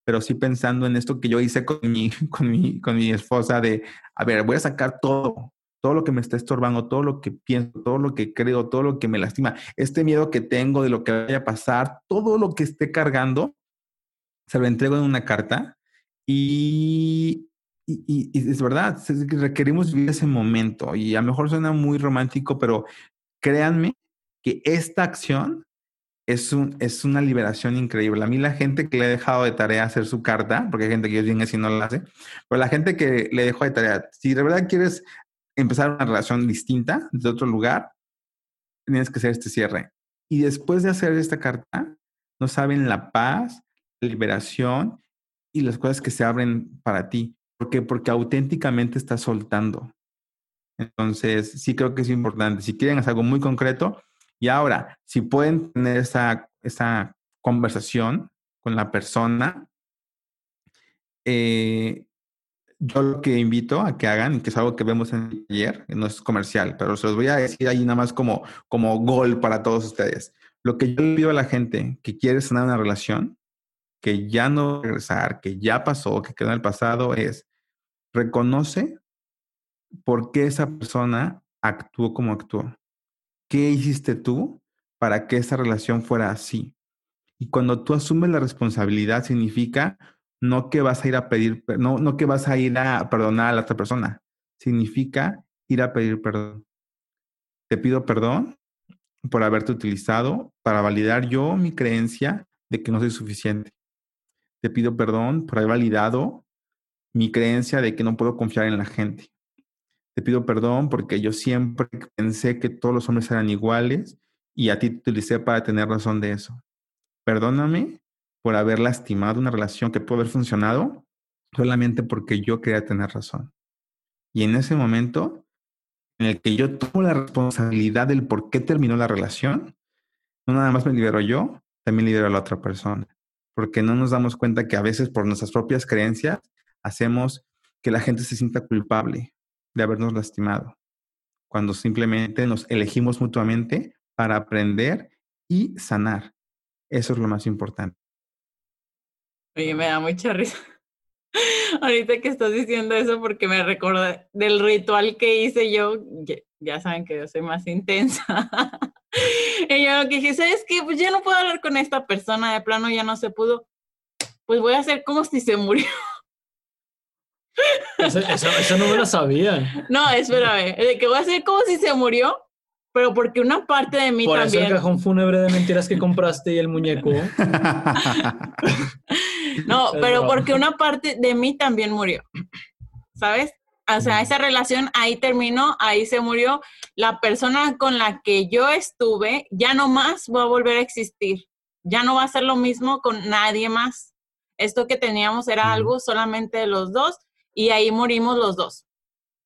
pero sí pensando en esto que yo hice con mi, con mi, con mi esposa de, a ver, voy a sacar todo, todo lo que me está estorbando, todo lo que pienso, todo lo que creo, todo lo que me lastima, este miedo que tengo de lo que vaya a pasar, todo lo que esté cargando, se lo entrego en una carta y, y, y es verdad, requerimos vivir ese momento y a lo mejor suena muy romántico, pero créanme que esta acción es, un, es una liberación increíble. A mí la gente que le he dejado de tarea hacer su carta, porque hay gente que yo bien así no la hace, pero la gente que le dejo de tarea, si de verdad quieres empezar una relación distinta de otro lugar, tienes que hacer este cierre. Y después de hacer esta carta, no saben la paz, la liberación y las cosas que se abren para ti. ¿Por qué? Porque auténticamente estás soltando. Entonces, sí creo que es importante. Si quieren hacer algo muy concreto, y ahora, si pueden tener esa, esa conversación con la persona, eh, yo lo que invito a que hagan, que es algo que vemos en el taller, no es comercial, pero se los voy a decir ahí nada más como, como gol para todos ustedes. Lo que yo le pido a la gente que quiere sanar una relación, que ya no regresar, que ya pasó, que quedó en el pasado, es reconoce por qué esa persona actuó como actuó. ¿Qué hiciste tú para que esa relación fuera así? Y cuando tú asumes la responsabilidad, significa no que vas a ir a pedir, no, no que vas a ir a perdonar a la otra persona, significa ir a pedir perdón. Te pido perdón por haberte utilizado para validar yo mi creencia de que no soy suficiente. Te pido perdón por haber validado mi creencia de que no puedo confiar en la gente. Te pido perdón porque yo siempre pensé que todos los hombres eran iguales y a ti te utilicé para tener razón de eso. Perdóname por haber lastimado una relación que pudo haber funcionado solamente porque yo quería tener razón. Y en ese momento en el que yo tomo la responsabilidad del por qué terminó la relación, no nada más me libero yo, también libero a la otra persona. Porque no nos damos cuenta que a veces por nuestras propias creencias hacemos que la gente se sienta culpable de habernos lastimado, cuando simplemente nos elegimos mutuamente para aprender y sanar. Eso es lo más importante.
Oye, me da mucha risa. Ahorita que estás diciendo eso porque me recordé del ritual que hice yo, ya saben que yo soy más intensa. y yo lo que dije, ¿sabes qué? Pues ya no puedo hablar con esta persona, de plano ya no se pudo. Pues voy a hacer como si se murió.
Eso, no me lo sabía.
No, espérame, de que voy a hacer como si se murió, pero porque una parte de mí
Por
también.
Eso el cajón fúnebre de mentiras que compraste y el muñeco.
no, pero porque una parte de mí también murió. ¿Sabes? O sea, esa relación ahí terminó, ahí se murió. La persona con la que yo estuve ya no más va a volver a existir. Ya no va a ser lo mismo con nadie más. Esto que teníamos era algo solamente de los dos y ahí morimos los dos.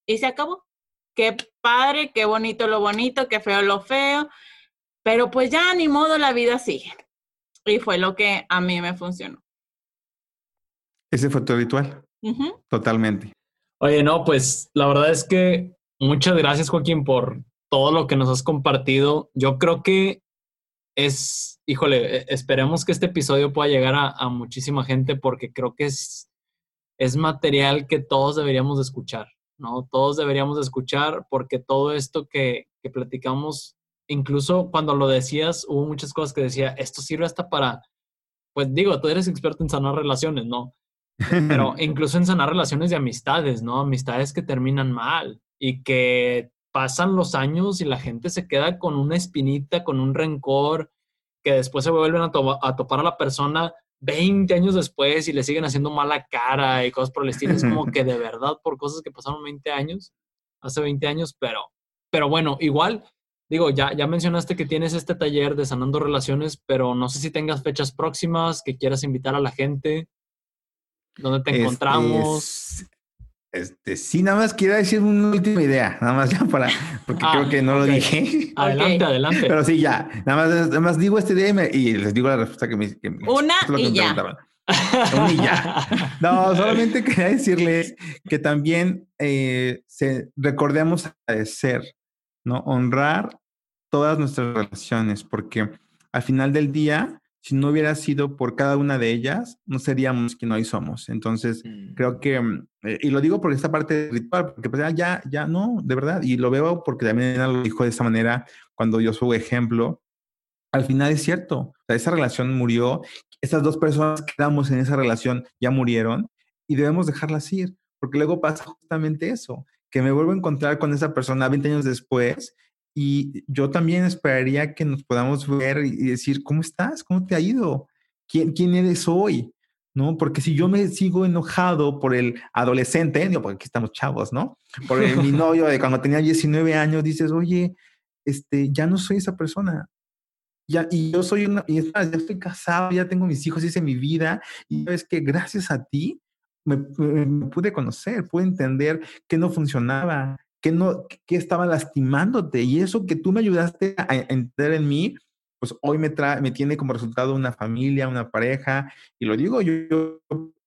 Y se acabó qué padre, qué bonito lo bonito, qué feo lo feo, pero pues ya ni modo la vida sigue. Y fue lo que a mí me funcionó.
Ese fue tu ritual. Totalmente.
Oye, no, pues la verdad es que muchas gracias Joaquín por todo lo que nos has compartido. Yo creo que es, híjole, e, esperemos que este episodio pueda llegar a, a muchísima gente porque creo que es, es material que todos deberíamos escuchar. ¿no? Todos deberíamos escuchar porque todo esto que, que platicamos, incluso cuando lo decías, hubo muchas cosas que decía, esto sirve hasta para, pues digo, tú eres experto en sanar relaciones, ¿no? Pero incluso en sanar relaciones de amistades, ¿no? Amistades que terminan mal y que pasan los años y la gente se queda con una espinita, con un rencor, que después se vuelven a, a topar a la persona 20 años después y le siguen haciendo mala cara y cosas por el estilo. Es como que de verdad por cosas que pasaron 20 años, hace 20 años, pero, pero bueno, igual, digo, ya, ya mencionaste que tienes este taller de sanando relaciones, pero no sé si tengas fechas próximas que quieras invitar a la gente. ¿Dónde te este, encontramos?
Este, sí, nada más quiero decir una última idea, nada más ya para, porque creo ah, que no lo dije.
Adelante, adelante.
Pero sí, ya, nada más, nada más digo este idea y, les digo la respuesta que me... Que
una y ya.
Una y ya. No, solamente quería decirles que también eh, se, recordemos agradecer, ¿no? Honrar todas nuestras relaciones, porque al final del día si no hubiera sido por cada una de ellas, no seríamos quien hoy somos. Entonces, mm. creo que, mm, eh, y lo digo por esta parte ritual, porque pues, ya, ya, no, de verdad, y lo veo porque también lo dijo de esa manera cuando yo su ejemplo. Al final es cierto, o sea, esa relación murió, esas dos personas que éramos en esa relación ya murieron y debemos dejarlas ir, porque luego pasa justamente eso, que me vuelvo a encontrar con esa persona 20 años después y yo también esperaría que nos podamos ver y decir, ¿cómo estás? ¿Cómo te ha ido? ¿Quién, quién eres hoy? ¿No? Porque si yo me sigo enojado por el adolescente, digo, porque aquí estamos chavos, ¿no? Por mi novio de cuando tenía 19 años, dices, oye, este, ya no soy esa persona. Ya, y yo soy una, y es más, ya estoy casado, ya tengo mis hijos, hice mi vida, y es que gracias a ti me, me pude conocer, pude entender que no funcionaba, ¿Qué, no, qué estaba lastimándote? Y eso que tú me ayudaste a entender en mí, pues hoy me, trae, me tiene como resultado una familia, una pareja. Y lo digo yo,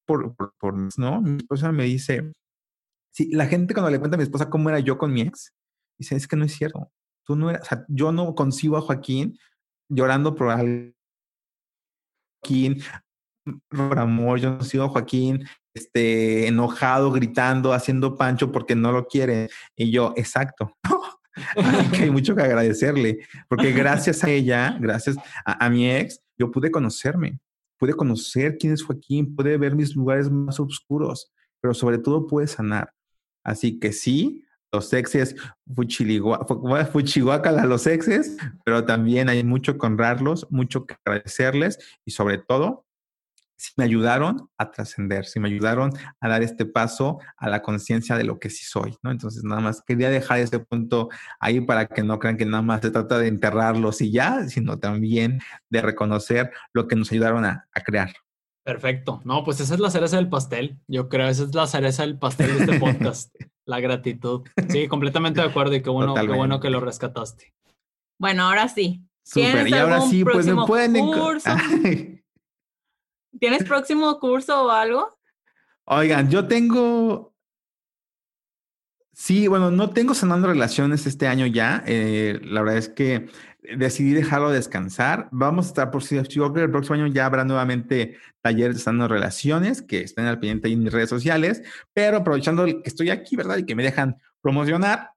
por, por, ¿no? Mi esposa me dice, si la gente cuando le cuenta a mi esposa cómo era yo con mi ex, dice, es que no es cierto. Tú no eras, o sea, yo no concibo a Joaquín llorando por algo. Joaquín, por amor, yo no sigo Joaquín este, enojado, gritando, haciendo pancho porque no lo quiere. Y yo, exacto. hay mucho que agradecerle, porque gracias a ella, gracias a, mi ex, yo pude conocerme, pude conocer quién es Joaquín, pude ver mis lugares más oscuros, pero sobre todo pude sanar. Así que sí, los exes, fuchihuacala a los exes, pero también hay mucho que honrarlos, mucho que agradecerles y sobre todo si me ayudaron a trascender, si me ayudaron a dar este paso a la conciencia de lo que sí soy, ¿no? Entonces, nada más quería dejar ese punto ahí para que no crean que nada más se trata de enterrarlos y ya, sino también de reconocer lo que nos ayudaron a, a crear.
Perfecto. No, pues esa es la cereza del pastel. Yo creo esa es la cereza del pastel de este podcast. la gratitud. Sí, completamente de acuerdo y qué bueno, qué bueno que lo rescataste.
Bueno, ahora sí.
Súper. Y ahora sí, pues me pueden...
Curso? ¿Tienes próximo curso o algo?
Oigan, yo tengo. Sí, bueno, no tengo sanando relaciones este año ya. Eh, la verdad es que decidí dejarlo descansar. Vamos a estar por si el próximo año ya habrá nuevamente talleres de sanando relaciones que estén al pendiente en mis redes sociales, pero aprovechando que estoy aquí, ¿verdad? Y que me dejan promocionar,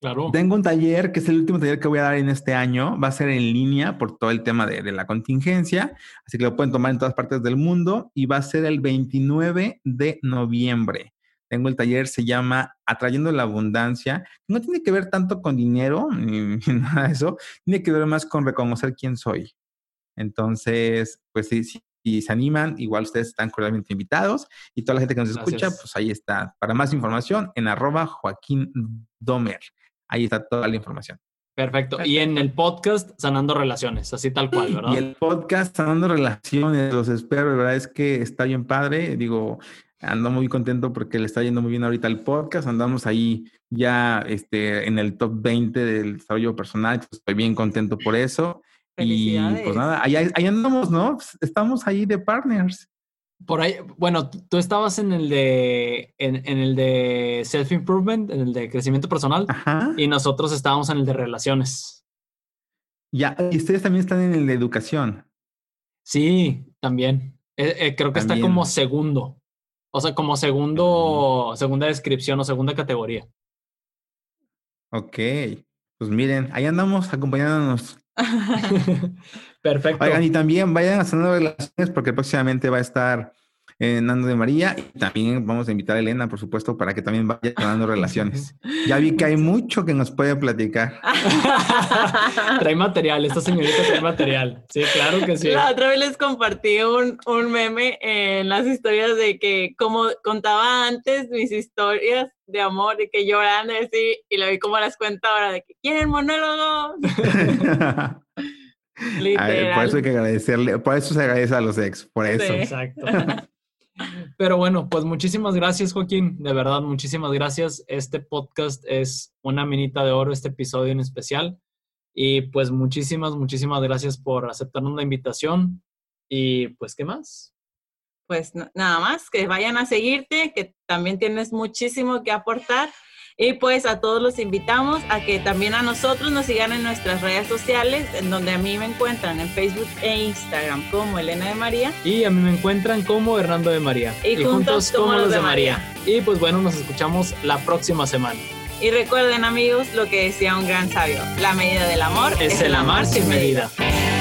Claro.
Tengo un taller que es el último taller que voy a dar en este año. Va a ser en línea por todo el tema de, de, la contingencia. Así que lo pueden tomar en todas partes del mundo y va a ser el 29 de noviembre. Tengo el taller, se llama Atrayendo la Abundancia. No tiene que ver tanto con dinero ni, ni nada de eso. Tiene que ver más con reconocer quién soy. Entonces, pues sí, sí, si se animan, igual ustedes están cordialmente invitados y toda la gente que nos escucha, pues ahí está. Para más información, en arroba Joaquín Domer. Ahí está toda la información.
Perfecto. Y en el podcast Sanando Relaciones, así tal cual, ¿verdad?
Y el podcast Sanando Relaciones, los espero, de verdad es que está bien padre. Digo, ando muy contento porque le está yendo muy bien ahorita el podcast. Andamos ahí ya este, en el top 20 del desarrollo personal. Estoy bien contento por eso. Y pues nada, ahí, ahí andamos, ¿no? Pues estamos ahí de partners.
Por ahí, bueno, tú estabas en el de en, en el de self improvement, en el de crecimiento personal,
Ajá.
y nosotros estábamos en el de relaciones.
Ya, y ustedes también están en el de educación.
Sí, también. Eh, eh, creo que también. está como segundo. O sea, como segundo, segunda descripción o segunda categoría.
Ok. Pues miren, ahí andamos acompañándonos.
Perfecto.
Oigan, y también vayan haciendo relaciones porque próximamente va a estar eh, Nando de María y también vamos a invitar a Elena, por supuesto, para que también vaya dando relaciones. Ya vi que hay mucho que nos puede platicar.
trae material, esta señorita trae material. Sí, claro que sí.
La otra vez les compartí un, un meme en las historias de que, como contaba antes mis historias de amor, de que lloran así, y lo vi como las cuenta ahora, de que quieren monólogo.
Ver, por eso hay que agradecerle, por eso se agradece a los ex, por eso.
Sí. Exacto. Pero bueno, pues muchísimas gracias, Joaquín. De verdad, muchísimas gracias. Este podcast es una minita de oro, este episodio en especial. Y pues muchísimas, muchísimas gracias por aceptarnos la invitación. Y pues, ¿qué más?
Pues nada más, que vayan a seguirte, que también tienes muchísimo que aportar. Y pues a todos los invitamos a que también a nosotros nos sigan en nuestras redes sociales, en donde a mí me encuentran en Facebook e Instagram como Elena de María.
Y a mí me encuentran como Hernando de María.
Y, y juntos, juntos, como, los de María.
María. Y pues bueno, nos escuchamos la próxima semana.
Y recuerden amigos lo que decía un gran sabio, la medida del amor
es, es el amar sin medida. medida.